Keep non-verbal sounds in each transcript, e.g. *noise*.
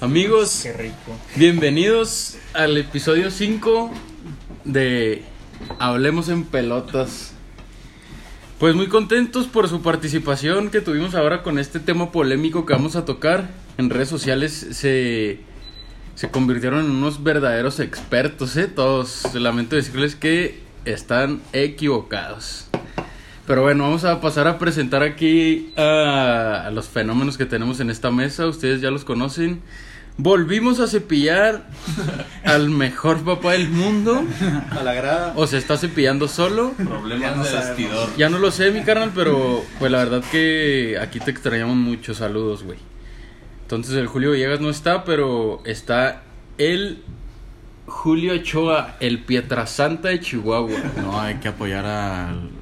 Amigos, Qué rico. bienvenidos al episodio 5 de Hablemos en Pelotas. Pues muy contentos por su participación que tuvimos ahora con este tema polémico que vamos a tocar. En redes sociales se, se convirtieron en unos verdaderos expertos, ¿eh? Todos. Lamento decirles que están equivocados. Pero bueno, vamos a pasar a presentar aquí a, a los fenómenos que tenemos en esta mesa. Ustedes ya los conocen. Volvimos a cepillar *laughs* al mejor papá del mundo. A la grada. O se está cepillando solo. Problemas de vestidor. Ya no lo sé, mi carnal, pero pues la verdad que aquí te extrañamos mucho. Saludos, güey. Entonces el Julio Villegas no está, pero está el Julio Ochoa, el Pietrasanta de Chihuahua. No, hay que apoyar al,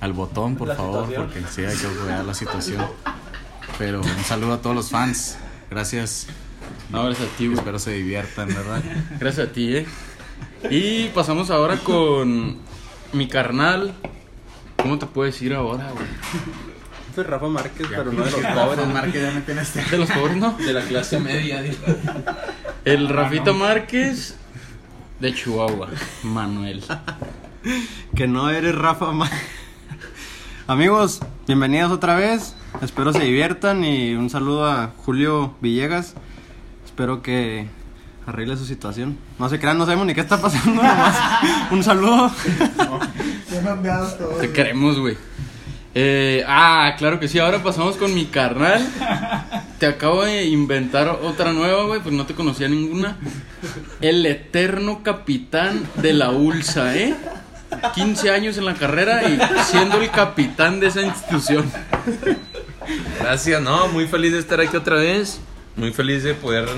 al botón, por La favor, situación. porque sí, hay que apoyar la situación. Pero un saludo a todos los fans. Gracias. No, gracias a ti, güey. Espero se diviertan, ¿verdad? Gracias a ti, eh. Y pasamos ahora con mi carnal. ¿Cómo te puedo decir ahora, güey? Soy Rafa Márquez, pero no de los Pobres, pobres. Marque, ya me tienes De los pobres, ¿no? De la clase *laughs* media. digo. El Rafita Márquez de Chihuahua, Manuel. Que no eres Rafa Márquez. Amigos, bienvenidos otra vez. Espero se diviertan y un saludo a Julio Villegas. Espero que arregle su situación. No se crean, no sabemos ni qué está pasando. Nomás *laughs* un saludo. Te queremos, güey. Eh, ah, claro que sí. Ahora pasamos con mi carnal. Te acabo de inventar otra nueva, güey, pues no te conocía ninguna. El eterno capitán de la ULSA, ¿eh? 15 años en la carrera y siendo el capitán de esa institución. Gracias, no, muy feliz de estar aquí otra vez. Muy feliz de poder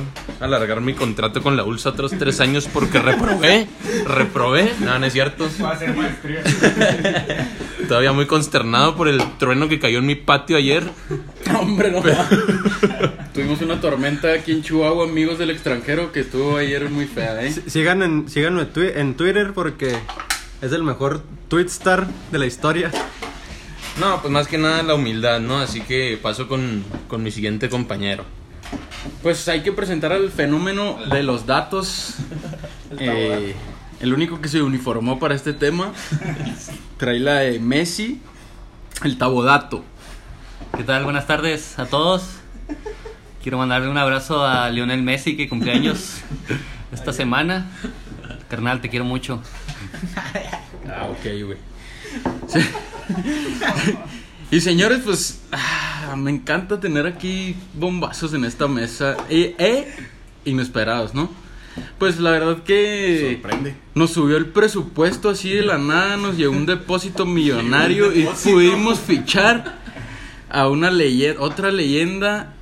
alargar mi contrato con la ULSA otros tres años porque reprobé. Reprobé. No, no es cierto. Va a ser maestría. Todavía muy consternado por el trueno que cayó en mi patio ayer. Hombre, no. Tuvimos una tormenta aquí en Chihuahua, amigos del extranjero, que estuvo ayer muy fea, ¿eh? Sigan en, síganme en, twi- en Twitter porque es el mejor tweetstar de la historia. No, pues más que nada la humildad, ¿no? Así que paso con, con mi siguiente compañero. Pues hay que presentar al fenómeno de los datos. *laughs* Eh, el único que se uniformó para este tema. *laughs* Trae la de Messi, el tabodato. ¿Qué tal? Buenas tardes a todos. Quiero mandarle un abrazo a Lionel Messi que cumple años *laughs* esta semana. Carnal, te quiero mucho. Ah, ok, güey. Sí. *laughs* Y señores, pues ah, me encanta tener aquí bombazos en esta mesa. E, e inesperados, ¿no? Pues la verdad que Sorprende. nos subió el presupuesto así de la nada, nos llegó un depósito millonario y pudimos fichar a una leyenda, otra leyenda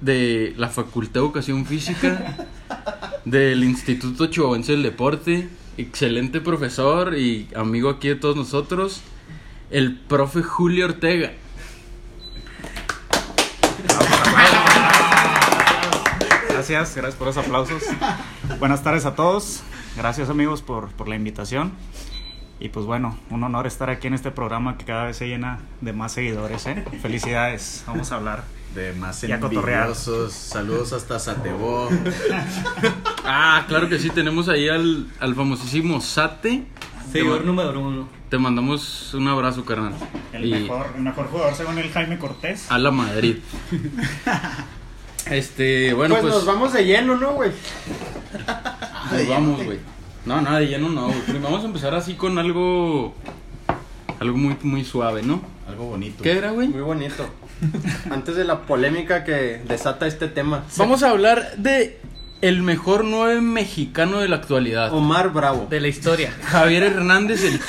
de la Facultad de Educación Física del Instituto Chihuahuense del Deporte, excelente profesor y amigo aquí de todos nosotros, el profe Julio Ortega. Gracias, gracias por los aplausos. Buenas tardes a todos. Gracias amigos por, por la invitación. Y pues bueno, un honor estar aquí en este programa que cada vez se llena de más seguidores. ¿eh? Felicidades. Vamos a hablar. De más Y a cotorrear. envidiosos. Saludos hasta Satebó. *laughs* Ah, claro que sí, tenemos ahí al, al famosísimo Sate. Seguidor número uno. Te mandamos un abrazo, carnal. El, Y mejor, el mejor jugador según el Jaime Cortés. a la Madrid. Este, bueno, pues, pues, nos vamos de lleno, ¿no, güey? nos vamos, güey. No, nada de lleno no, güey. Vamos a empezar así con algo algo muy muy suave, ¿no? Algo bonito. ¿Qué era, güey? Muy bonito. *laughs* Antes de la polémica que desata este tema. Vamos a hablar de el mejor nueve mexicano de la actualidad. Omar Bravo. De la historia. *laughs* Javier Hernández, el...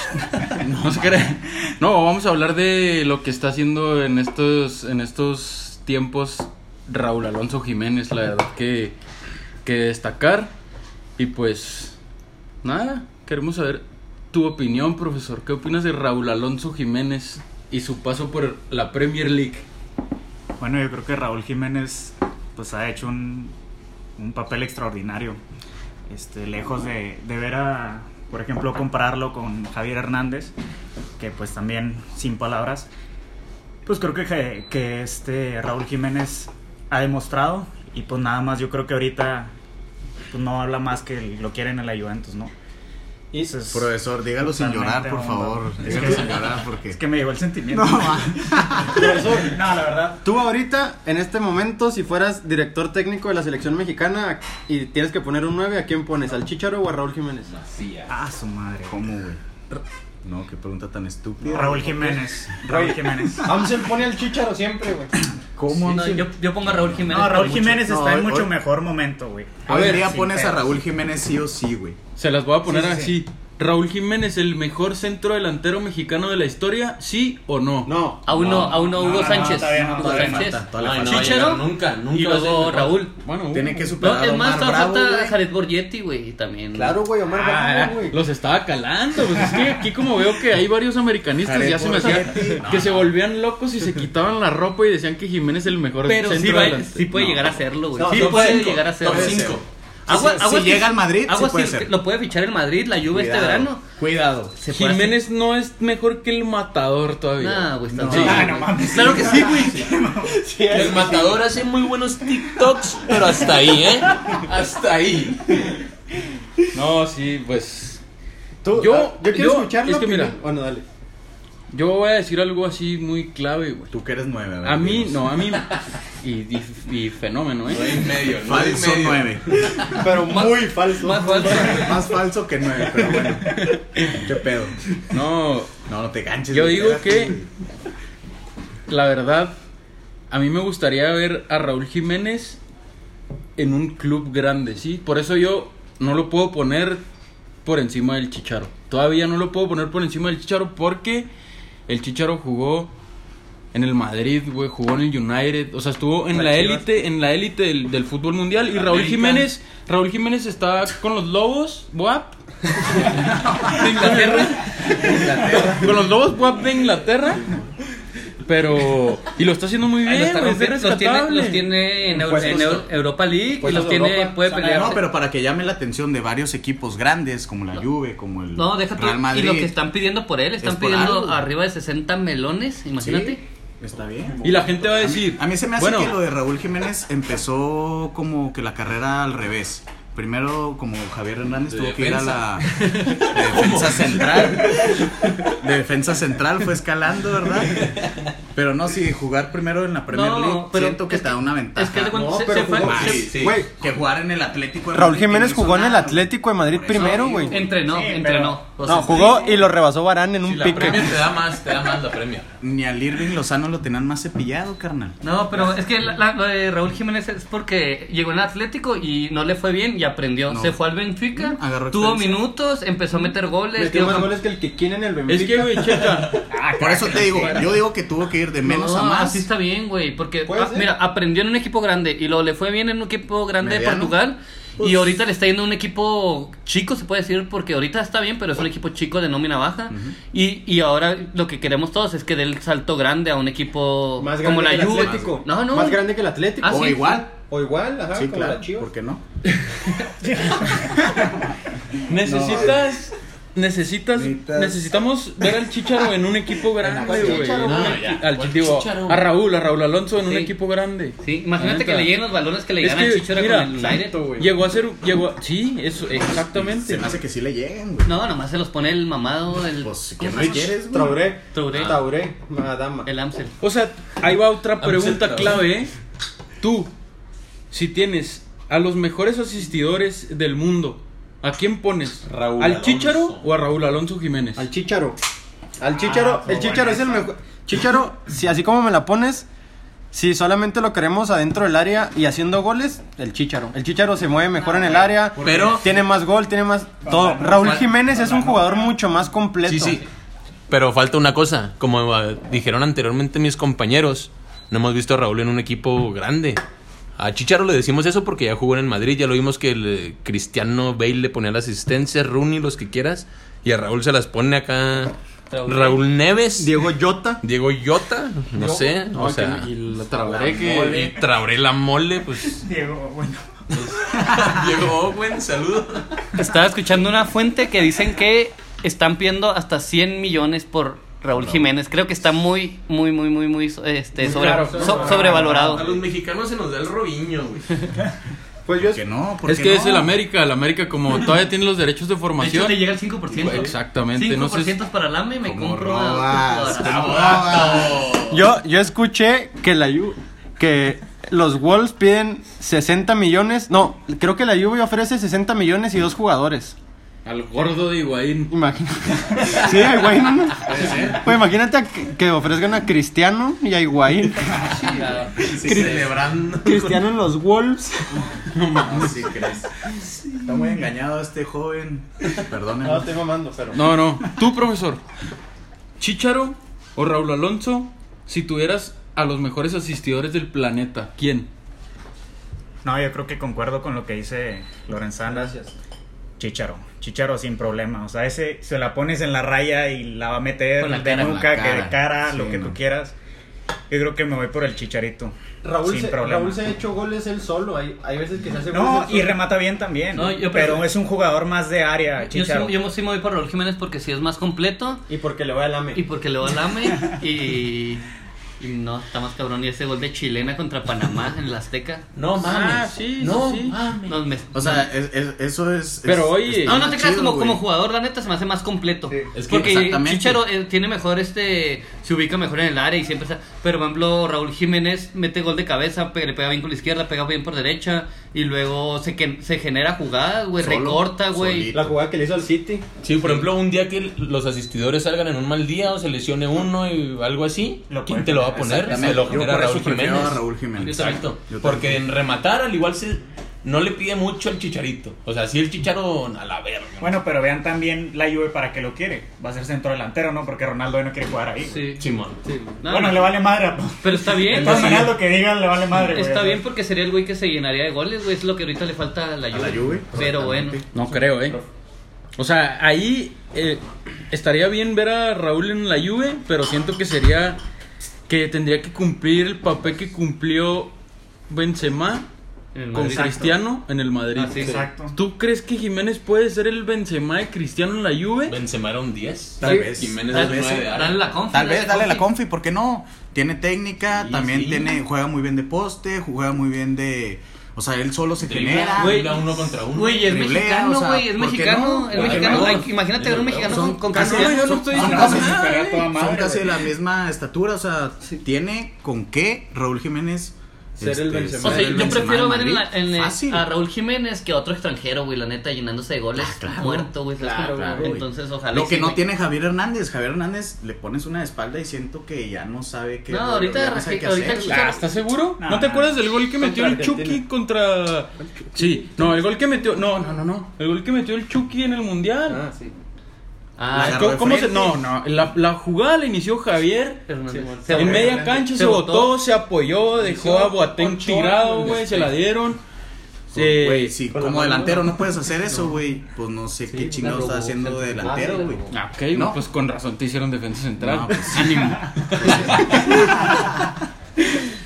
*laughs* No se cree. No, vamos a hablar de lo que está haciendo en estos, en estos tiempos Raúl Alonso Jiménez, la verdad que, que destacar. Y pues, nada, queremos saber tu opinión, profesor. ¿Qué opinas de Raúl Alonso Jiménez y su paso por la Premier League? Bueno, yo creo que Raúl Jiménez pues ha hecho un, un papel extraordinario. Este, lejos de, de ver a, por ejemplo, compararlo con Javier Hernández, que pues también sin palabras, pues creo que, que este Raúl Jiménez ha demostrado Y pues nada más, yo creo que ahorita pues no habla más que lo quieren en la Juventus, ¿no? Y Entonces, Profesor, dígalo sin llorar, por favor. Es Dígalo que- sin llorar porque. es que me llegó el sentimiento. No, *laughs* Profesor, no, la verdad. Tú ahorita, en este momento, si fueras director técnico de la selección mexicana y tienes que poner un 9, ¿a quién pones? ¿Al Chicharo o a Raúl Jiménez? Ah, su madre. ¿Cómo, güey? No, qué pregunta tan estúpida. Raúl Jiménez. Raúl Jiménez. *laughs* Amsel pone al Chicharo siempre, güey. ¿Cómo? No, yo, yo pongo a Raúl Jiménez. No, Raúl mucho. Jiménez No, está en hoy- mucho hoy- mejor momento, güey. A Hoy día pones a. Raúl Jiménez sí o sí, güey. Se las voy a poner Sí, sí, así. Raúl Jiménez, el mejor centro delantero mexicano de la historia, ¿sí o no? No. Aún no, aún no, Hugo Sánchez. Hugo Sánchez. Ah, Chichero. Nunca, nunca. Y luego Raúl. Bueno, tiene que superar. No, es más, falta Jared Borgetti, güey, también. Claro, güey, Omar ah, Bravo, güey. Los estaba calando. Pues es que aquí, como veo que hay varios americanistas, ya se me hacía que se volvían locos y se *laughs* quitaban la ropa y decían que Jiménez es el mejor centro delantero. Pero sí puede llegar a serlo, güey. Sí puede llegar a serlo. Agua- Si- agua si llega al Madrid, sí agua puede si ser. Lo puede fichar el Madrid, la Juve este verano. Cuidado. Se Jiménez no es mejor que el matador todavía. Nah, güey, está No. sí. Ah, no mames. Claro que sí, güey. El matador hace muy buenos TikToks, pero hasta ahí, ¿eh? Hasta ahí. No, sí, pues Tú, Yo- ah, yo quiero yo- escucharlo. es que mira. Bueno, dale. Yo voy a decir algo así muy clave, güey. Tú que eres nueve, ver, A mí, no, a mí *laughs* y, y, y fenómeno, Nueve ¿eh? y medio, nueve y Falso medio. nueve. Pero muy falso. Más falso. Más falso que nueve, pero bueno. ¿Qué pedo? No, No, no te ganches. Yo digo que- la verdad, a mí me gustaría ver a Raúl Jiménez en un club grande, ¿sí? Por eso yo no lo puedo poner por encima del Chicharo. Todavía no lo puedo poner por encima del Chicharo porque el Chicharo jugó en el Madrid, güey, jugó en el United, o sea, estuvo en la élite, en la élite del, del fútbol mundial y Raúl. Jiménez, Raúl Jiménez está con los Lobos, Buap, De Inglaterra. con los Lobos de Inglaterra. Pero. Y lo está haciendo muy bien, lo está de rompiendo, los, tiene, los tiene en, Euro- Puestos en Euro- top. Europa League y los tiene, Europa. puede pelear. No, pero para que llame la atención de varios equipos grandes, como la Juve, como el No, deja tú. Real Madrid. Y lo que están pidiendo por él, están Es pidiendo algo. arriba de 60 melones, imagínate. Sí, está bien. Y la gente va a A mí, decir. a mí se me hace bueno, que lo de Raúl Jiménez empezó como que la carrera al revés. Primero, como Javier Hernández De tuvo que ir a la *laughs* de defensa central. De defensa central fue escalando, ¿verdad? Pero no, si jugar primero en la Premier No, League, pero siento que te da una ventaja. es que No, se- pero se fue- jugó- se- sí. Que jugar en el Atlético de Raúl Madrid, Jiménez jugó en el nada. Atlético de Madrid primero, güey. Entrenó, Sí, entrenó. pero- No, jugó y lo rebasó Barán en un Si la pique. Te da más, te da más la Premier. Ni al Irving Lozano lo tenían más cepillado, carnal. No, pero es que la- la- lo de Raúl Jiménez es porque llegó en Atlético y no le fue bien y aprendió. No. Se fue al Benfica, Mm, agarró tuvo minutos, empezó a meter goles. Metió más goles que el que quiere en el Benfica. Es que, güey, checa. *laughs* Por eso te digo, yo digo que tuvo que ir de menos no, a más. Así está bien, güey. Porque, ah, mira, aprendió en un equipo grande y luego le fue bien en un equipo grande de. Portugal. Pues- y ahorita le está yendo a un equipo chico, se puede decir, porque ahorita está bien, pero es un equipo chico de nómina baja. y, y ahora lo que queremos todos es que dé el salto grande a un equipo Más grande como la que el Juve. Atlético. No, no. Más grande que el Atlético. Ah, o sí. igual. O igual, ajá, Sí, como claro. la Chivas. ¿Por qué no? *laughs* Necesitas. Necesitas, Necesitas- necesitamos ver al Chicharo en un equipo *laughs* grande, ¿Cuál güey. No, al- a Raúl, a Raúl Alonso en un equipo grande. Sí, imagínate que le lleguen los balones que le ganan que, Chicharo mira, con el aire. Llegó a ser, llegó, a- sí, eso, exactamente. Se me hace que sí le lleguen, güey. No, nomás se los pone el mamado, el, Pues, ¿cómo ¿qué más quieres, güey? Traoré. Traoré. Traoré, madama. el Amsel. O sea, ahí va otra pregunta clave, ¿eh? Tú, si tienes a los mejores asistidores del mundo, ¿a quién pones? Raúl ¿Al Alonso. Chicharo o a Raúl Alonso Jiménez? Al Chicharo. Al Chicharo, Ah, el Chicharo es el mejor. Chicharo, si así como me la pones, si solamente lo queremos adentro del área y haciendo goles, el Chicharo. El Chicharo se mueve mejor en el área, Pero- tiene más gol, tiene más todo. Raúl Jiménez es un jugador mucho más completo. Sí, sí. Pero falta una cosa. Como eh, dijeron anteriormente mis compañeros, no hemos visto a Raúl en un equipo grande. A Chicharo le decimos eso porque ya jugó en el Madrid. Ya lo vimos que el Cristiano Bale le ponía las asistencias, Rooney, los que quieras. Y a Raúl se las pone acá. Traoré. Raúl Neves. Diego Jota. Diego Yota, no sé, o sea, y la Traoré que... y Traoré la mole, pues Diego, bueno. *laughs* Diego Owen, saludo. Estaba escuchando una fuente que dicen que están pidiendo hasta 100 millones por Raúl Jiménez. Creo que está muy, muy, muy, muy, muy este, sobre- so- sobrevalorado. A los mexicanos se nos da el Robinho, güey. *laughs* Pues yo, Que no, ¿por Es qué que no? es el América, el América como *laughs* todavía tiene los derechos de De hecho, formación. le llega el 5%. Exactamente, 5% no sé si- para Lame y me Como compro a robas, yo, yo escuché que la Ju- que los Wolves piden 60 millones. No, creo que la Juve ofrece 60 millones y dos jugadores. Al gordo de Higuaín. Imagínate. *laughs* Sí, a Higuaín, ¿no? Pues imagínate a que, que ofrezcan a Cristiano y a Higuaín. *laughs* Sí, celebrando. Cristiano en los Wolves. *laughs* No, sí crees. Está muy engañado este joven. Perdónenme. No, estoy mamando, pero. No, no. Tú, profesor. Chicharo o Raúl Alonso, si tuvieras a los mejores asistidores del planeta, ¿quién? No, yo creo que concuerdo con lo que dice Lorenzana. Gracias. Chicharo, Chicharo sin problema. O sea, ese se la pones en la raya y la va a meter la de nuca, que de cara. Sí, lo que no. tú quieras. Yo creo que me voy por el Chicharito. Raúl sin se, problema. Raúl se ha hecho goles él solo. Hay, hay veces que se hace No, goles él y solo. remata bien también. No, yo pero prefiero- es un jugador más de área, Yo sí, Chicharo. yo sí me voy por Raúl Jiménez porque sí es más completo Y porque le voy al AME. y porque le va al Lame *laughs* y, y no, está más cabrón. Y ese gol de chilena contra Panamá en el Azteca. No mames. Ah, sí, no sí, mames. Nos me- O sea, es- es- eso es. Pero es- oye- No, no te creas como, jugador, la neta se me hace más completo. Es que Porque. Chicharo eh, tiene mejor este. Se ubica mejor en el área y siempre está. Pero por ejemplo, Raúl Jiménez mete gol de cabeza, pe- le pega bien con la izquierda, pega bien por derecha. Y luego se, que, se genera jugadas, güey, recorta, güey. La jugada que le hizo al City. Sí, por ejemplo, un día que los asistidores salgan en un mal día o se lesione uno y algo así, Lo ¿quién te lo va a poner. Se lo Yo genera por Raúl Jiménez. a Raúl Jiménez. Exacto. Porque en rematar al igual se no le pide mucho al chicharito. O sea, sí el chicharo a la verga. Bueno, pero vean también la Juve para qué lo quiere. Va a ser centro delantero, ¿no? Porque Ronaldo no quiere jugar ahí. Sí. Simón. Sí. No, bueno, no. le vale madre a Pero está bien. güey. maneras, lo que digan le vale madre. güey. Está bien porque sería el güey que se llenaría de goles, güey. Es lo que ahorita le falta a la A Juve. la Juve. Pero bueno. No creo, ¿eh? O sea, ahí eh, estaría bien ver a Raúl en la Juve, pero siento que sería que tendría que cumplir el papel que cumplió Benzema En el con Madrid. Cristiano en el Madrid. Ah, sí. Exacto. ¿Tú crees que Jiménez puede ser el Benzema de Cristiano en la Juve? Benzema era un 10. Tal vez. Jiménez Dale, es 9 de área. dale la confi. Tal vez, dale la confi. ¿por qué no? Tiene técnica, Sí, también sí. tiene, juega muy bien de poste, juega muy bien de. O sea, él solo se Dribla, genera. Güey, uno contra uno. Güey, es Driblea, mexicano, o sea, güey, es ¿por qué mexicano, no? es mexicano. Ay, imagínate ver un mexicano Son con, casi- Cristiano. yo no estoy son diciendo casi, son casi de la misma estatura, o sea, tiene con qué Raúl Jiménez Ser el Benzema. O sea, yo prefiero ver en la- en el- a Raúl Jiménez que a otro extranjero, güey, la neta, llenándose de goles claro. muerto, güey. ¿sabes Claro, claro, güey. Entonces, ojalá. Lo que sí, no güey. tiene Javier Hernández, Javier Hernández le pones una de espalda y siento que ya no sabe qué No, ahorita no sabe qué ahorita hacer. el Ah, ¿Estás seguro? No, ¿No te no. acuerdas del gol que metió el Chucky Argentina. contra... Sí, no, el gol que metió... No, no, no, no. El gol que metió el Chucky en el Mundial. Ah, sí. Ah, ¿Cómo, se...? No, no. La, la jugada la inició Javier. Sí, Se En media cancha se, botó, botó. se apoyó, dejó a Boateng tirado, güey. güey, se la dieron. Güey, si con la como mano, delantero ¿no? puedes hacer eso, güey, pues no sé qué chingado la está haciendo de delantero, sí, la güey. Ah, ok, No. pues con razón te hicieron defensa central. No, pues, *laughs* Ánimo. *laughs*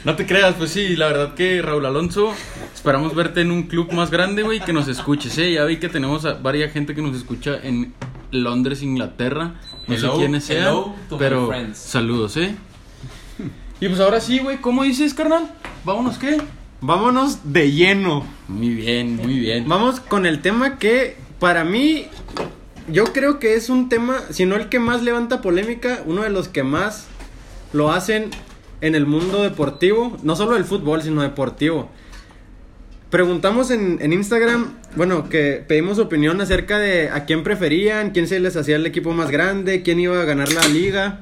No te creas, pues sí, la verdad que Raúl Alonso, esperamos verte en un club más grande, güey, que nos escuches, ¿eh? Ya vi que tenemos a varias gente que nos escucha en Londres, Inglaterra. No Hello, sé quiénes sean, hello to my pero saludos, ¿eh? Y pues ahora sí, güey, ¿cómo dices, carnal? ¿Vámonos qué? Vámonos de lleno. Muy bien, muy bien. Vamos con el tema que para mí yo creo que es un tema, si no el que más levanta polémica, uno de los que más lo hacen en el mundo deportivo, no solo del fútbol, sino deportivo. Preguntamos en, en Instagram, bueno, que pedimos opinión acerca de a quién preferían, quién se les hacía el equipo más grande, quién iba a ganar la liga.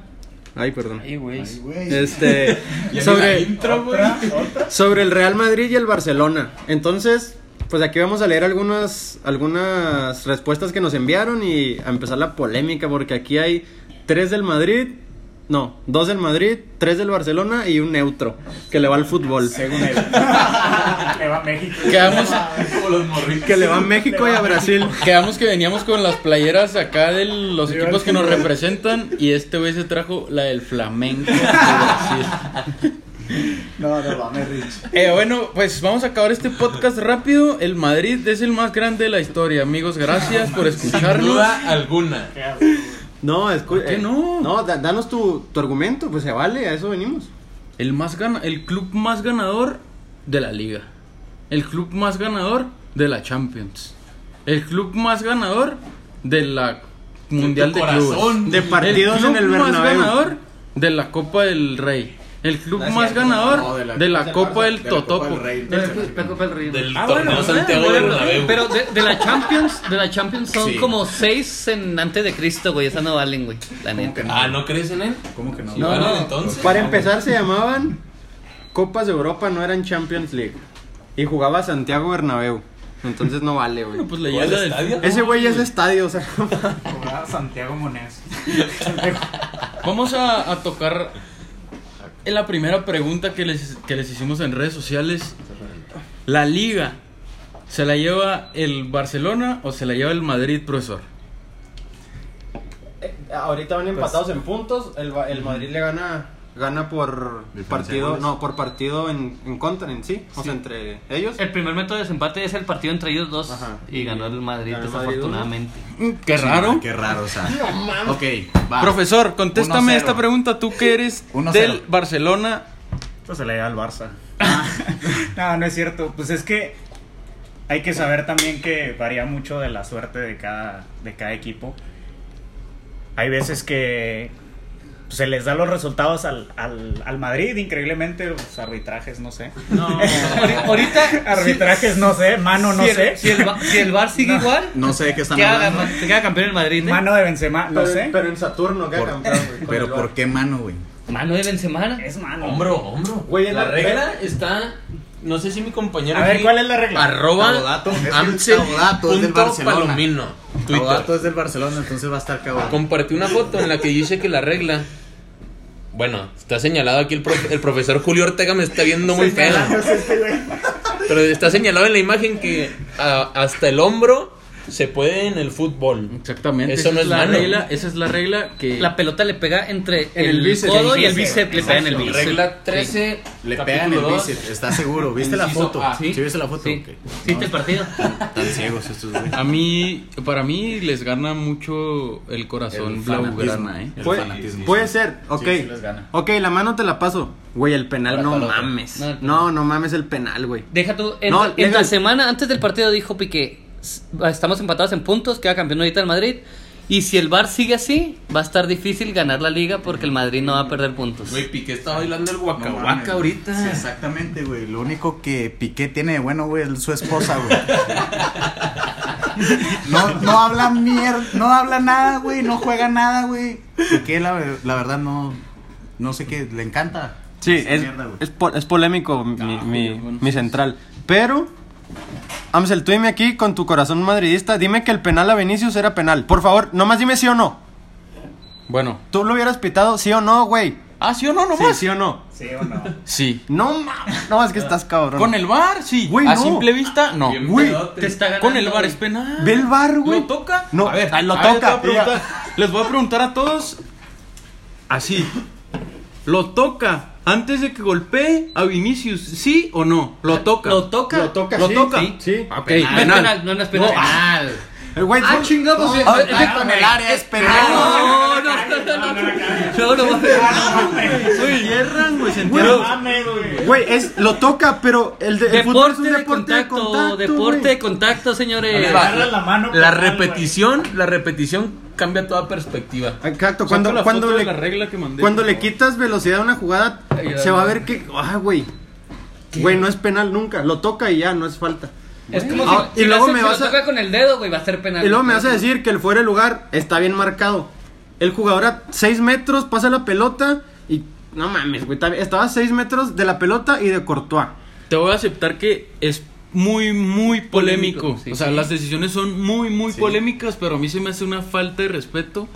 Ay, perdón. Ay, güey. Este, *laughs* sobre, sobre el Real Madrid y el Barcelona. Entonces, pues aquí vamos a leer algunas, algunas respuestas que nos enviaron y a empezar la polémica, porque aquí hay tres del Madrid, no, dos del Madrid, tres del Barcelona y un neutro que le va al fútbol. Según él. *laughs* Le va a México. Quedamos, Como los morritos. Que le va a México y a Brasil. quedamos que veníamos con las playeras acá de los equipos que nos representan y este güey se trajo la del Flamengo de *laughs* Brasil. No, no, mames, Rich. Eh, bueno, pues vamos a acabar este podcast rápido. El Madrid es el más grande de la historia, amigos. Gracias por Sin escucharnos. duda alguna. No, escu- ¿Por qué eh, no? No, da- danos tu, tu argumento, pues se vale, a eso venimos. El, más gana, el club más ganador de la liga. El club más ganador de la Champions. El club más ganador de la Mundial de. Clubes. De partidos club en el más Bernabéu. ganador de la Copa del Rey. El club No más ganador no, de de la, la- Copa del de la Copa Totopo. del Rey. Del- la Copa del Rey. Del torneo bueno, Santiago bueno, Bernabéu. Pero de, de la Champions, de la Champions son Sí. como seis en antes de Cristo, güey. Esas no valen, güey. La ¿Cómo neta. no? Ah, ¿no crees en él? ¿Cómo que no? Sí, No, vale, no. entonces. Para empezar se llamaban Copas de Europa, no eran Champions League. Y jugaba Santiago Bernabéu. Entonces no vale, güey. Pues ¿Cuál leyenda del estadio? Ese güey es estadio, o sea. Jugaba Santiago Monés. Vamos a, a tocar en la primera pregunta que les, que les hicimos en redes sociales. La liga, ¿se la lleva el Barcelona o se la lleva el Madrid, profesor? Eh, ahorita van empatados en puntos. El, el Madrid le gana gana por partido, no, por partido en, en contra en sí, o sea, entre ellos. El primer método de desempate es el partido entre ellos dos. Ajá. Y ganó el Madrid, Ganó el Madrid desafortunadamente. Qué Sí, raro. Qué raro, o sea. *laughs* Ok, va. Profesor, contéstame 1-0. esta pregunta. Tú que eres *laughs* 1-0. del Barcelona. Pues se le da al Barça. *laughs* no, no es cierto. Pues es que hay que saber también que varía mucho de la suerte de cada, de cada equipo. Hay veces que se les da los resultados al, al, al Madrid, increíblemente, los arbitrajes, no sé. Ahori- *laughs* Ahorita, *laughs* Arbitrajes, no sé, mano, no si, el, sé. si, el, si el Bar sigue igual, No sé de qué están queda, hablando. se queda campeón el Madrid. ¿eh? Mano de Benzema, no pero, sé. pero en Saturno queda Por- campeón, güey, Pero ¿por qué mano, güey? Mano de Benzema. Es mano. Hombro, hombro. Güey, la la- regla está. No sé si mi compañero. A ver, aquí- ¿cuál es la regla? Arroba es del Barcelona. Palomino. Twitter. Tabodato es del Barcelona, entonces va a estar cagado. Compartí una foto en la que dice que la regla. Bueno, está señalado aquí el, profe- el profesor Julio Ortega me está viendo muy feo. Pero está señalado en la imagen que a- hasta el hombro se puede en el fútbol. Exactamente. Eso esa no es es la mano. regla. Esa es la regla que. La pelota le pega entre En el, el bíceps. codo y el El bíceps. Le pega en el bíceps. Regla 13. Le pegan el capítulo dos. bíceps, ¿estás seguro? ¿Viste la foto? A. ¿Sí? viste la foto? Sí. Ok. ¿Sí No, el partido? Están ciegos estos güeyes. A mí, para mí, les gana mucho el corazón El blaugrana. ¿eh? El Puede, fanatismo. puede ser, ok. sí les gana. Ok, la mano te la paso. Güey, el penal no mames. No, No, mames el penal, güey. Deja tú. En, No, en la semana antes del partido dijo Piqué: "S- Estamos empatados en puntos, queda campeón ahorita el Madrid. Y si el Bar sigue así, va a estar difícil ganar la liga porque el Madrid no va a perder puntos. Güey, Piqué está bailando el No. Waka ahorita. Sí, exactamente, güey. Lo único que Piqué tiene de bueno, güey, es su esposa, güey. *laughs* No, no habla mierda, no habla nada, güey, no juega nada, güey. Piqué, la, la verdad, no, no sé qué, le encanta. Sí, es, mierda, güey. es, po- es polémico mi, Ah, mi- ok, bueno, mi sí, central. Pero, Amsel, tú dime aquí con tu corazón madridista, dime que el penal a Vinicius era penal. Por favor, nomás dime sí o no. Bueno. ¿Tú lo hubieras pitado sí o no, güey? ¿Ah, sí o no, Sí, nomás? sí o no. ¿Sí o no? *laughs* Sí. No mames. No, es que estás cabrón. Con el bar, sí. Güey, a no. simple vista, no. Bien Güey, pedote. Te está ganando. Con el bar güey. es penal. Ve el bar, güey. ¿Lo toca? No, a ver, ah, lo a toca. les voy a preguntar a todos. Así. ¿Lo toca antes de que golpee a Vinicius? ¿Sí o no? ¿Lo toca? ¿Lo toca? Lo toca, ¿Lo sí, toca? sí, sí. Ok, No es penal. no, no es penal. Penal. El güey, Ah, fue- chingado, pues. No, a ver, contacto en el área es penal. No, no, no, no, no, no, no, no, entierran, güey, se güey. Es, lo toca, pero el, de, fútbol es Deporte un de deporte contacto, de contacto. deporte de contacto, señores. La mano, la penal, repetición, la repetición cambia toda perspectiva. Exacto, cuando, la cuando, le, la regla que mandé. cuando le quitas velocidad a una jugada, Ay, se va a ver que. Ah, güey. Güey, no es penal nunca. Lo toca y ya, no es falta. Es como Ah, si, y si luego me vas si lo a- toca con el dedo, güey, va a ser penal. Y luego me vas a decir que el fuera de lugar está bien marcado. El jugador a 6 metros pasa la pelota y. No mames, güey. Estaba a 6 metros de la pelota y de Courtois. Te voy a aceptar que es muy, muy polémico. Polémico, sí, o sea, sí. las decisiones son muy, muy Sí. polémicas, pero a mí se me hace una falta de respeto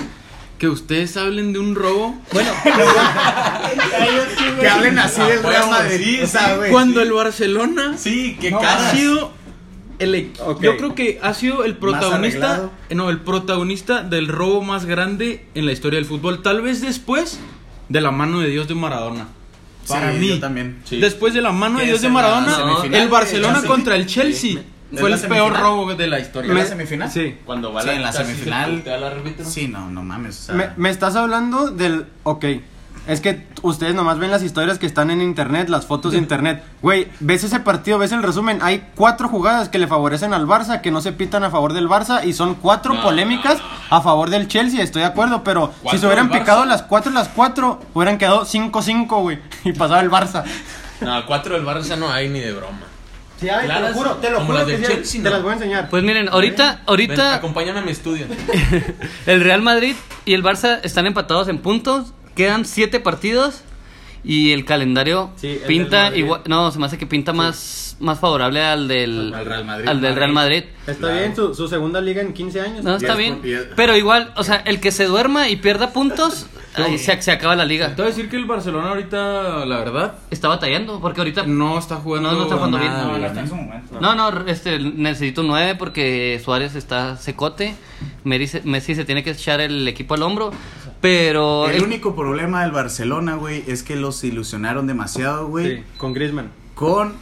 que ustedes hablen de un robo Bueno, *laughs* Que hablen así del Real Madrid, sí, o sea, güey. cuando el Barcelona Sí, que ha sido el e- Ok. yo creo que ha sido el protagonista no el protagonista del robo más grande en la historia del fútbol tal vez después de la mano de Dios de Maradona para Sí, mí yo también. Sí. después de la mano de Dios de Maradona el Barcelona contra el Chelsea fue el peor robo de la historia. ¿En la semifinal? Sí. Cuando va Sí, en la se semifinal. putea al árbitro. Sí, no, no mames. o sea, Me, me estás hablando del. Ok. Es que ustedes nomás ven las historias que están en internet, las fotos de internet. Güey, ves ese partido, ves el resumen. Hay cuatro jugadas que le favorecen al Barça, que no se pitan a favor del Barça, y son cuatro No, polémicas a favor del Chelsea. Estoy de acuerdo, pero si ¿Cuatro se hubieran picado las cuatro, las cuatro, hubieran quedado 5-5, güey. *laughs* Y pasaba el Barça. No, cuatro del Barça no hay ni de broma. Sí, ay, Claras, te lo juro, te lo como juro las que sí, Chelsea, te ¿no? las voy a enseñar. Pues miren, ahorita, Ven, ahorita acompáñame a mi estudio. *laughs* el Real Madrid y el Barça están empatados en puntos. Quedan siete partidos y el calendario Sí, pinta igual. No, se me hace que pinta más, más favorable al del, Al Real Madrid. al del Real Madrid. Está bien, su, su segunda liga en 15 años. No, está es bien. Pero igual, o sea, el que se duerma y pierda puntos, *laughs* ahí se, se acaba la liga. Te voy a decir que el Barcelona ahorita, la verdad, Está batallando, porque ahorita. no está jugando. No, no está jugando bien. nada No, No, está en su momento. No, no, este, necesito un 9 porque Suárez está secote. Messi se tiene que echar el equipo al hombro. Pero. El el- único problema del Barcelona, güey, es que los ilusionaron demasiado, güey, Sí, con Griezmann. con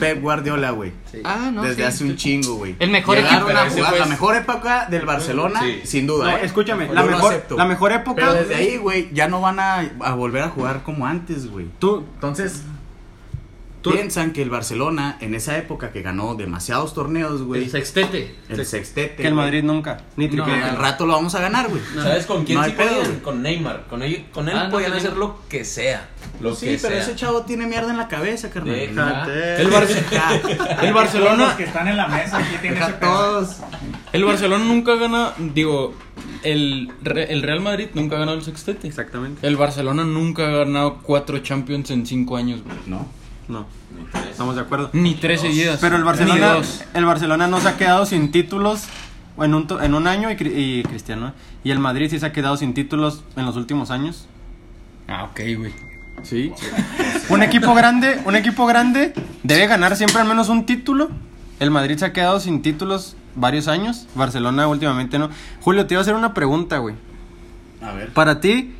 Pep Guardiola, güey. Ah, no, Desde sí. hace un chingo, güey. El mejor Llegaron equipo. a jugar la mejor época del Barcelona, Sí. sin duda. No, ¿eh? escúchame, la mejor, acepto. la mejor época. Pero desde ahí, güey, ya no van a, a volver a jugar como antes, güey. Tú, Entonces, Tú- piensan que el Barcelona, en esa época que ganó demasiados torneos, güey, El sextete. el sextete. que el güey, Madrid nunca. Ni que triplete. al rato lo vamos a ganar, güey. ¿Sabes con quién No sí podían? Con Neymar. Con él, con él Ah, no, podían hacer lo que sea. Lo Sí, que pero sea. ese chavo tiene mierda en la cabeza, carnal. Deja. *laughs* El, Bar- el Los Barcelona. que están en la mesa aquí tienen ese todos. El Barcelona nunca gana. Digo, el, Re- el Real Madrid nunca ha ganado el sextete. Exactamente. El Barcelona nunca ha ganado cuatro Champions en cinco años, güey. No. No. Estamos de acuerdo. Ni tres seguidas. Pero el Barcelona, el Barcelona no se ha quedado sin títulos en un, en un año y, Cri- y Cristiano. Y el Madrid sí se ha quedado sin títulos en los últimos años. Ah, ok, güey. Sí. Un equipo grande, un equipo grande debe ganar siempre al menos un título. El Madrid se ha quedado sin títulos varios años. Barcelona últimamente no. Julio, te iba a hacer una pregunta, güey. A ver. Para ti,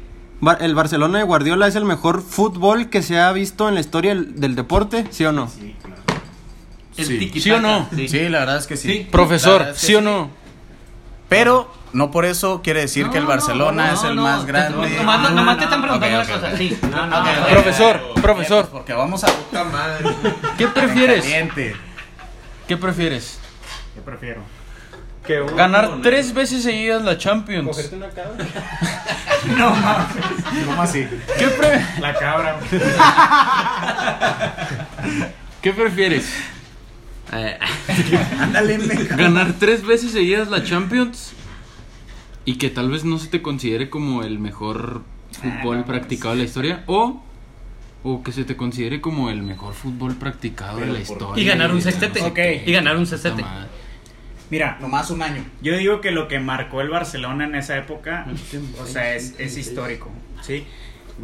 ¿el Barcelona de Guardiola es el mejor fútbol que se ha visto en la historia del, del deporte? ¿Sí o no? El Sí. tiki-taka. ¿Sí o no? Sí. la verdad es que sí. Profesor, verdad es que ¿sí o no? Pero no por eso quiere decir No, que el Barcelona no, es el no, más grande. Nomás, No, nomás no, te están preguntando Ok, una ok, cosa. ok. Sí. No, no, ok, ok. Profesor, Pues profesor, Porque vamos a. Puta madre. ¿qué prefieres? ¿Qué prefieres? Yo prefiero. ¿Ganar tres veces seguidas la Champions? *laughs* No mames. ¿Cómo así? ¿Qué, pre- La cabra. *laughs* ¿Qué prefieres? Eh, *laughs* Ándale, ¿Ganar tres veces seguidas la Champions? Y que tal vez no se te considere como el mejor fútbol practicado de la historia. O, o que se te considere como el mejor fútbol practicado de la historia. y ganar un sextete. Ok. Y ganar un sextete. Mira, Nomás un año. yo digo que lo que marcó el Barcelona en esa época, o sea, es, es histórico, ¿sí?